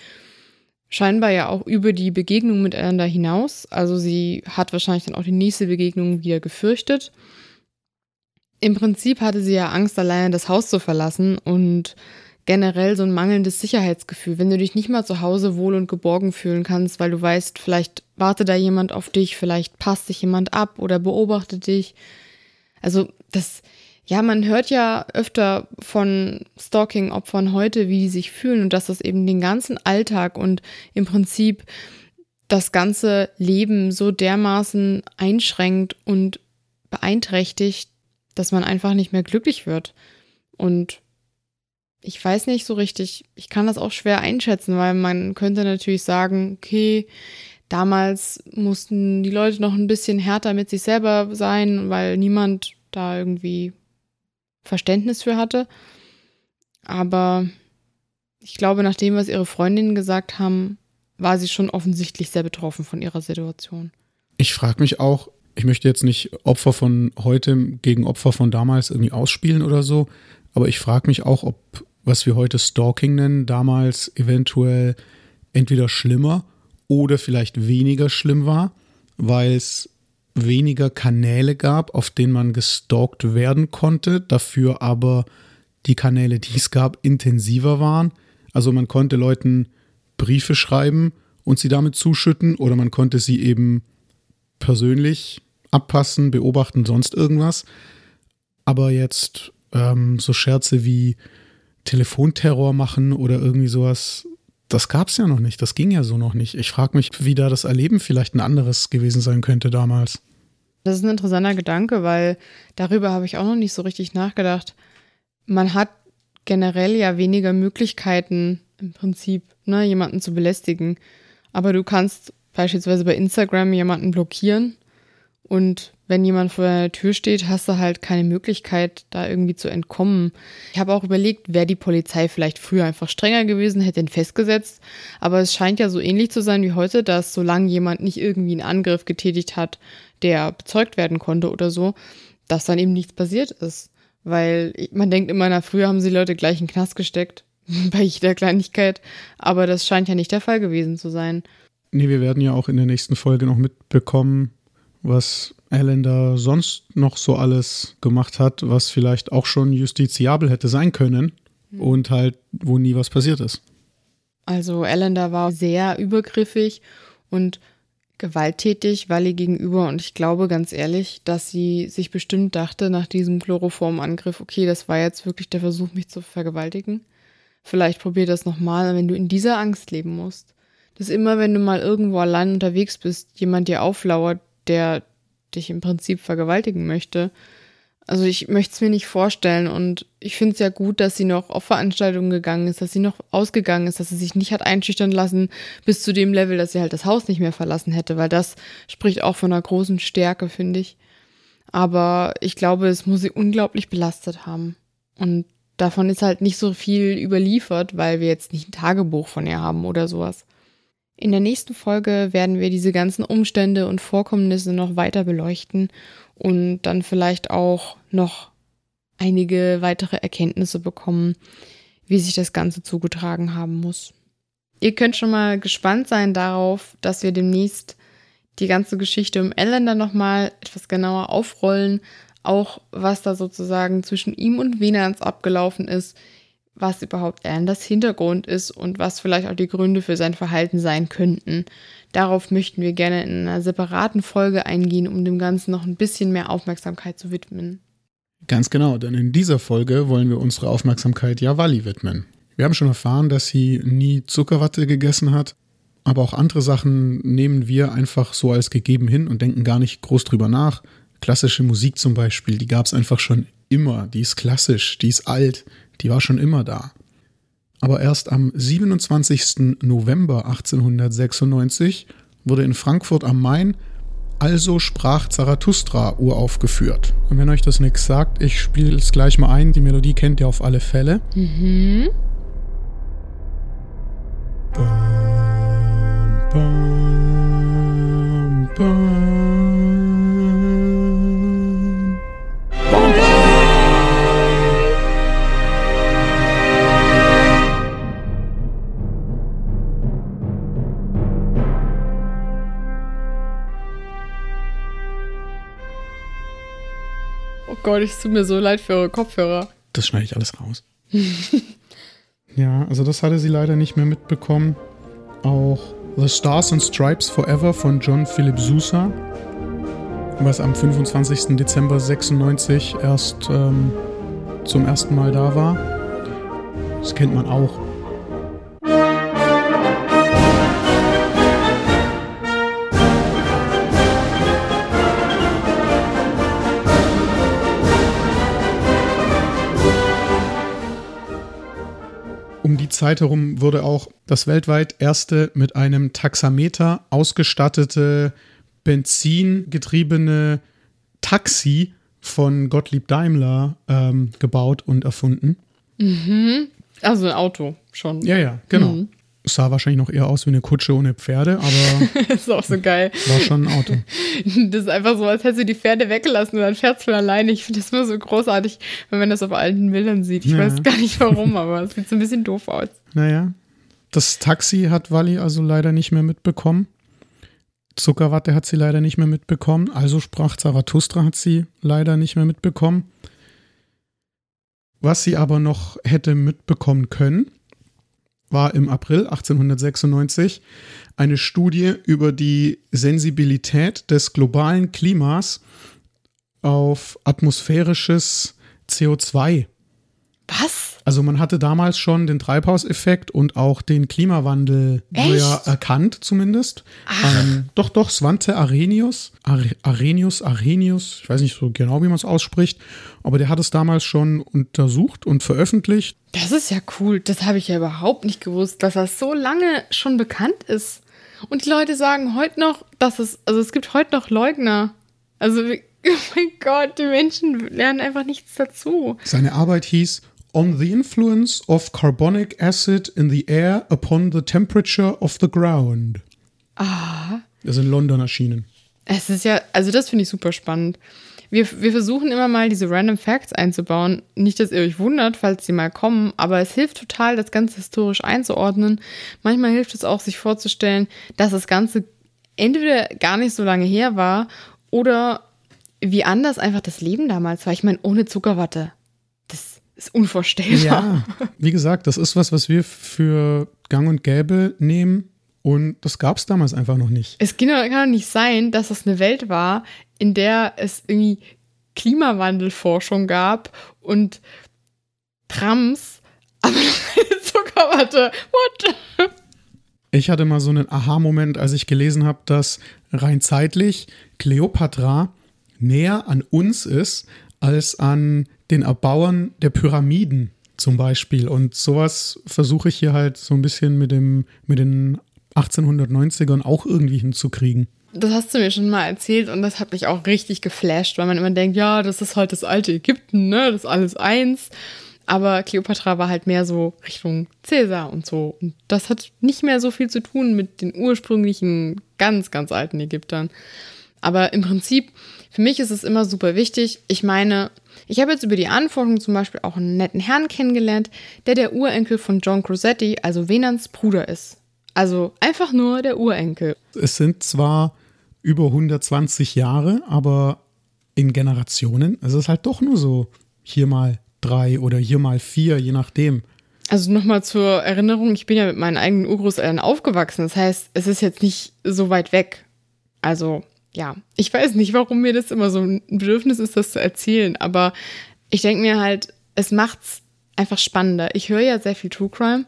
scheinbar ja auch über die Begegnung miteinander hinaus. Also sie hat wahrscheinlich dann auch die nächste Begegnung wieder gefürchtet. Im Prinzip hatte sie ja Angst, alleine das Haus zu verlassen und generell so ein mangelndes Sicherheitsgefühl. Wenn du dich nicht mal zu Hause wohl und geborgen fühlen kannst, weil du weißt, vielleicht wartet da jemand auf dich, vielleicht passt sich jemand ab oder beobachtet dich. Also das, ja, man hört ja öfter von Stalking-Opfern heute, wie die sich fühlen und dass das eben den ganzen Alltag und im Prinzip das ganze Leben so dermaßen einschränkt und beeinträchtigt, dass man einfach nicht mehr glücklich wird. Und ich weiß nicht so richtig, ich kann das auch schwer einschätzen, weil man könnte natürlich sagen, okay, damals mussten die Leute noch ein bisschen härter mit sich selber sein, weil niemand da irgendwie Verständnis für hatte. Aber ich glaube, nach dem, was ihre Freundinnen gesagt haben, war sie schon offensichtlich sehr betroffen von ihrer Situation. Ich frage mich auch, ich möchte jetzt nicht Opfer von heute gegen Opfer von damals irgendwie ausspielen oder so, aber ich frage mich auch, ob was wir heute Stalking nennen, damals eventuell entweder schlimmer oder vielleicht weniger schlimm war, weil es weniger Kanäle gab, auf denen man gestalkt werden konnte, dafür aber die Kanäle, die es gab, intensiver waren. Also man konnte Leuten Briefe schreiben und sie damit zuschütten oder man konnte sie eben persönlich abpassen, beobachten, sonst irgendwas. Aber jetzt ähm, so Scherze wie Telefonterror machen oder irgendwie sowas, das gab es ja noch nicht. Das ging ja so noch nicht. Ich frage mich, wie da das Erleben vielleicht ein anderes gewesen sein könnte damals. Das ist ein interessanter Gedanke, weil darüber habe ich auch noch nicht so richtig nachgedacht. Man hat generell ja weniger Möglichkeiten im Prinzip, ne, jemanden zu belästigen. Aber du kannst beispielsweise bei Instagram jemanden blockieren und wenn jemand vor der Tür steht, hast du halt keine Möglichkeit, da irgendwie zu entkommen. Ich habe auch überlegt, wäre die Polizei vielleicht früher einfach strenger gewesen, hätte ihn festgesetzt. Aber es scheint ja so ähnlich zu sein wie heute, dass solange jemand nicht irgendwie einen Angriff getätigt hat, der bezeugt werden konnte oder so, dass dann eben nichts passiert ist. Weil man denkt immer, na, früher haben sie Leute gleich in den Knast gesteckt, bei jeder Kleinigkeit. Aber das scheint ja nicht der Fall gewesen zu sein. Nee, wir werden ja auch in der nächsten Folge noch mitbekommen, was Alan da sonst noch so alles gemacht hat, was vielleicht auch schon justiziabel hätte sein können mhm. und halt, wo nie was passiert ist. Also Alan da war sehr übergriffig und gewalttätig Wally gegenüber und ich glaube ganz ehrlich, dass sie sich bestimmt dachte nach diesem Chloroformangriff, okay, das war jetzt wirklich der Versuch, mich zu vergewaltigen. Vielleicht probier das nochmal, wenn du in dieser Angst leben musst. Dass immer, wenn du mal irgendwo allein unterwegs bist, jemand dir auflauert, der dich im Prinzip vergewaltigen möchte. Also ich möchte es mir nicht vorstellen und ich finde es ja gut, dass sie noch auf Veranstaltungen gegangen ist, dass sie noch ausgegangen ist, dass sie sich nicht hat einschüchtern lassen bis zu dem Level, dass sie halt das Haus nicht mehr verlassen hätte, weil das spricht auch von einer großen Stärke, finde ich. Aber ich glaube, es muss sie unglaublich belastet haben. Und davon ist halt nicht so viel überliefert, weil wir jetzt nicht ein Tagebuch von ihr haben oder sowas. In der nächsten Folge werden wir diese ganzen Umstände und Vorkommnisse noch weiter beleuchten und dann vielleicht auch noch einige weitere Erkenntnisse bekommen, wie sich das Ganze zugetragen haben muss. Ihr könnt schon mal gespannt sein darauf, dass wir demnächst die ganze Geschichte um Ellen dann nochmal etwas genauer aufrollen, auch was da sozusagen zwischen ihm und Venans abgelaufen ist, was überhaupt Anders Hintergrund ist und was vielleicht auch die Gründe für sein Verhalten sein könnten. Darauf möchten wir gerne in einer separaten Folge eingehen, um dem Ganzen noch ein bisschen mehr Aufmerksamkeit zu widmen. Ganz genau, denn in dieser Folge wollen wir unsere Aufmerksamkeit ja Wally widmen. Wir haben schon erfahren, dass sie nie Zuckerwatte gegessen hat, aber auch andere Sachen nehmen wir einfach so als gegeben hin und denken gar nicht groß drüber nach. Klassische Musik zum Beispiel, die gab es einfach schon immer, die ist klassisch, die ist alt, die war schon immer da. Aber erst am 27. November 1896 wurde in Frankfurt am Main Also sprach Zarathustra uraufgeführt. Und wenn euch das nichts sagt, ich spiele es gleich mal ein. Die Melodie kennt ihr auf alle Fälle. Mhm. Bam, bam, bam. Gott, es tut mir so leid für eure Kopfhörer. Das schneide ich alles raus. ja, also das hatte sie leider nicht mehr mitbekommen. Auch The Stars and Stripes Forever von John Philip Sousa, was am 25. Dezember 96 erst ähm, zum ersten Mal da war. Das kennt man auch. Zeit herum wurde auch das weltweit erste mit einem Taxameter ausgestattete benzingetriebene Taxi von Gottlieb Daimler ähm, gebaut und erfunden. Mhm. Also ein Auto schon. Ja, ja, genau. Mhm. Sah wahrscheinlich noch eher aus wie eine Kutsche ohne Pferde, aber. das ist auch so geil. War schon ein Auto. Das ist einfach so, als hättest du die Pferde weggelassen und dann fährt es von alleine. Ich finde das immer so großartig, wenn man das auf alten Bildern sieht. Ich ja. weiß gar nicht warum, aber es sieht so ein bisschen doof aus. Naja. Das Taxi hat Wally also leider nicht mehr mitbekommen. Zuckerwatte hat sie leider nicht mehr mitbekommen. Also sprach Zarathustra hat sie leider nicht mehr mitbekommen. Was sie aber noch hätte mitbekommen können, war im April 1896 eine Studie über die Sensibilität des globalen Klimas auf atmosphärisches CO2. Was? Also man hatte damals schon den Treibhauseffekt und auch den Klimawandel ja erkannt zumindest. Ähm, doch, doch, Svante Arrhenius, Ar Arrhenius, Arrhenius, ich weiß nicht so genau, wie man es ausspricht, aber der hat es damals schon untersucht und veröffentlicht. Das ist ja cool. Das habe ich ja überhaupt nicht gewusst, dass das so lange schon bekannt ist. Und die Leute sagen heute noch, dass es, also es gibt heute noch Leugner. Also, oh mein Gott, die Menschen lernen einfach nichts dazu. Seine Arbeit hieß on the influence of carbonic acid in the air upon the temperature of the ground. Ah. Das ist in London erschienen. Es ist ja, also das finde ich super spannend. Wir, wir versuchen immer mal diese Random Facts einzubauen. Nicht, dass ihr euch wundert, falls sie mal kommen, aber es hilft total, das Ganze historisch einzuordnen. Manchmal hilft es auch, sich vorzustellen, dass das Ganze entweder gar nicht so lange her war oder wie anders einfach das Leben damals war. Ich meine, ohne Zuckerwatte. Das ist unvorstellbar. Ja, wie gesagt, das ist was, was wir für gang und gäbe nehmen. Und das gab es damals einfach noch nicht. Es kann doch nicht sein, dass es eine Welt war, in der es irgendwie Klimawandelforschung gab und Trams, aber Zuckerwatte. What? Ich hatte mal so einen Aha-Moment, als ich gelesen habe, dass rein zeitlich Kleopatra näher an uns ist als an den Erbauern der Pyramiden zum Beispiel. Und sowas versuche ich hier halt so ein bisschen mit, dem, mit den 1890ern auch irgendwie hinzukriegen. Das hast du mir schon mal erzählt und das hat mich auch richtig geflasht, weil man immer denkt, ja, das ist halt das alte Ägypten, ne, das ist alles eins. Aber Kleopatra war halt mehr so Richtung Cäsar und so. Und das hat nicht mehr so viel zu tun mit den ursprünglichen, ganz, ganz alten Ägyptern. Aber im Prinzip, für mich ist es immer super wichtig. Ich meine, ich habe jetzt über die Anforderungen zum Beispiel auch einen netten Herrn kennengelernt, der der Urenkel von John Crosetti, also Venans Bruder ist. Also einfach nur der Urenkel. Es sind zwar über 120 Jahre, aber in Generationen, es ist halt doch nur so hier mal drei oder hier mal vier, je nachdem. Also nochmal zur Erinnerung, ich bin ja mit meinen eigenen Urgroßeltern aufgewachsen. Das heißt, es ist jetzt nicht so weit weg. Also ja, ich weiß nicht, warum mir das immer so ein Bedürfnis ist, das zu erzählen, aber ich denke mir halt, es macht's einfach spannender. Ich höre ja sehr viel True Crime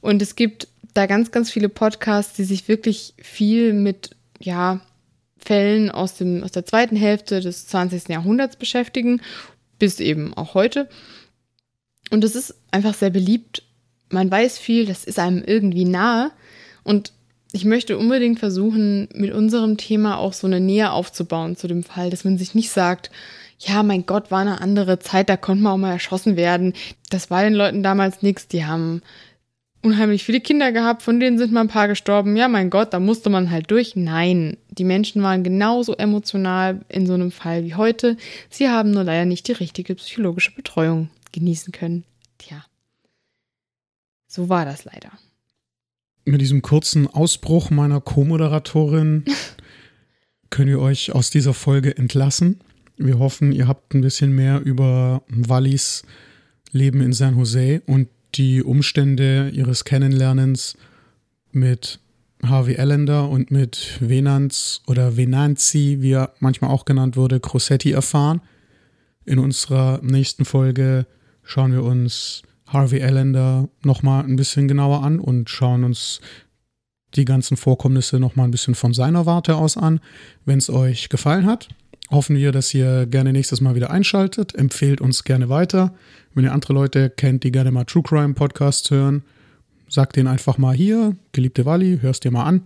und es gibt da ganz, ganz viele Podcasts, die sich wirklich viel mit, ja, Fällen aus, dem, aus der zweiten Hälfte des 20. Jahrhunderts beschäftigen, bis eben auch heute. Und es ist einfach sehr beliebt. Man weiß viel, das ist einem irgendwie nahe. Und ich möchte unbedingt versuchen, mit unserem Thema auch so eine Nähe aufzubauen zu dem Fall, dass man sich nicht sagt, ja, mein Gott, war eine andere Zeit, da konnte man auch mal erschossen werden. Das war den Leuten damals nichts. Die haben unheimlich viele Kinder gehabt, von denen sind mal ein paar gestorben. Ja, mein Gott, da musste man halt durch. Nein, die Menschen waren genauso emotional in so einem Fall wie heute. Sie haben nur leider nicht die richtige psychologische Betreuung genießen können. Tja, so war das leider mit diesem kurzen Ausbruch meiner Co-Moderatorin können wir euch aus dieser Folge entlassen. Wir hoffen, ihr habt ein bisschen mehr über Wallis Leben in San Jose und die Umstände ihres Kennenlernens mit Harvey Allender und mit Venanz oder Venanzi, wie er manchmal auch genannt wurde, Crossetti erfahren. In unserer nächsten Folge schauen wir uns Harvey Allender nochmal ein bisschen genauer an und schauen uns die ganzen Vorkommnisse nochmal ein bisschen von seiner Warte aus an. Wenn es euch gefallen hat, hoffen wir, dass ihr gerne nächstes Mal wieder einschaltet. Empfehlt uns gerne weiter. Wenn ihr andere Leute kennt, die gerne mal True Crime Podcasts hören, sagt denen einfach mal hier, geliebte Wally, hörst dir mal an.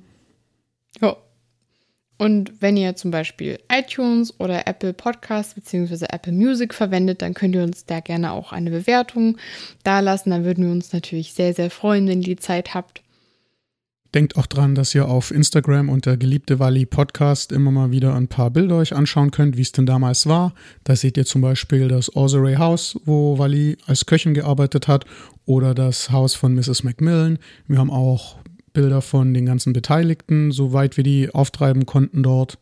Ja, und wenn ihr zum Beispiel iTunes oder Apple Podcasts bzw. Apple Music verwendet, dann könnt ihr uns da gerne auch eine Bewertung dalassen. Dann würden wir uns natürlich sehr, sehr freuen, wenn ihr die Zeit habt. Denkt auch dran, dass ihr auf Instagram unter Geliebte Walli Podcast immer mal wieder ein paar Bilder euch anschauen könnt, wie es denn damals war. Da seht ihr zum Beispiel das Orseray House, wo Walli als Köchin gearbeitet hat, oder das Haus von Mrs. Macmillan. Wir haben auch Bilder von den ganzen Beteiligten, soweit wir die auftreiben konnten dort.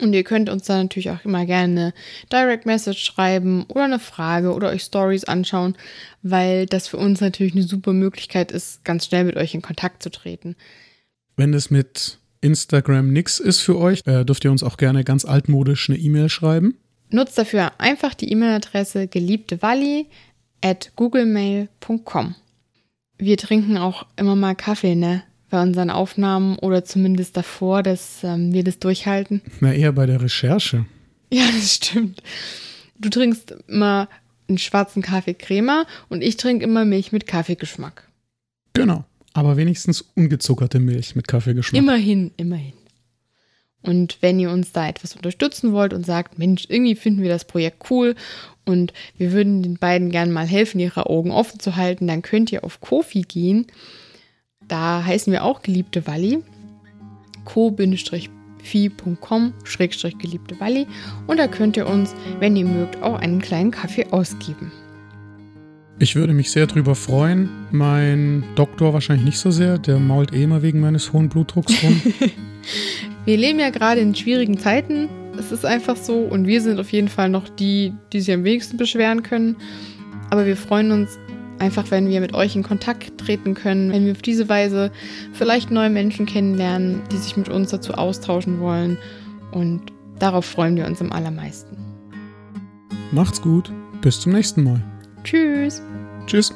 Und ihr könnt uns da natürlich auch immer gerne Direct Message schreiben oder eine Frage oder euch Stories anschauen, weil das für uns natürlich eine super Möglichkeit ist, ganz schnell mit euch in Kontakt zu treten. Wenn es mit Instagram nix ist für euch, äh, dürft ihr uns auch gerne ganz altmodisch eine E-Mail schreiben. Nutzt dafür einfach die E-Mail-Adresse geliebtewalli at googlemail.com. Wir trinken auch immer mal Kaffee, ne? bei unseren Aufnahmen oder zumindest davor, dass ähm, wir das durchhalten? Na, eher bei der Recherche. Ja, das stimmt. Du trinkst immer einen schwarzen Kaffee Crema und ich trinke immer Milch mit Kaffeegeschmack. Genau. Aber wenigstens ungezuckerte Milch mit Kaffeegeschmack. Immerhin, immerhin. Und wenn ihr uns da etwas unterstützen wollt und sagt, Mensch, irgendwie finden wir das Projekt cool und wir würden den beiden gerne mal helfen, ihre Augen offen zu halten, dann könnt ihr auf Kofi gehen. Da heißen wir auch Geliebte Walli. co-fi.com-geliebte Walli. Und da könnt ihr uns, wenn ihr mögt, auch einen kleinen Kaffee ausgeben. Ich würde mich sehr drüber freuen. Mein Doktor wahrscheinlich nicht so sehr. Der mault eh immer wegen meines hohen Blutdrucks rum. wir leben ja gerade in schwierigen Zeiten. Es ist einfach so. Und wir sind auf jeden Fall noch die, die sich am wenigsten beschweren können. Aber wir freuen uns Einfach, wenn wir mit euch in Kontakt treten können, wenn wir auf diese Weise vielleicht neue Menschen kennenlernen, die sich mit uns dazu austauschen wollen. Und darauf freuen wir uns am allermeisten. Macht's gut. Bis zum nächsten Mal. Tschüss. Tschüss.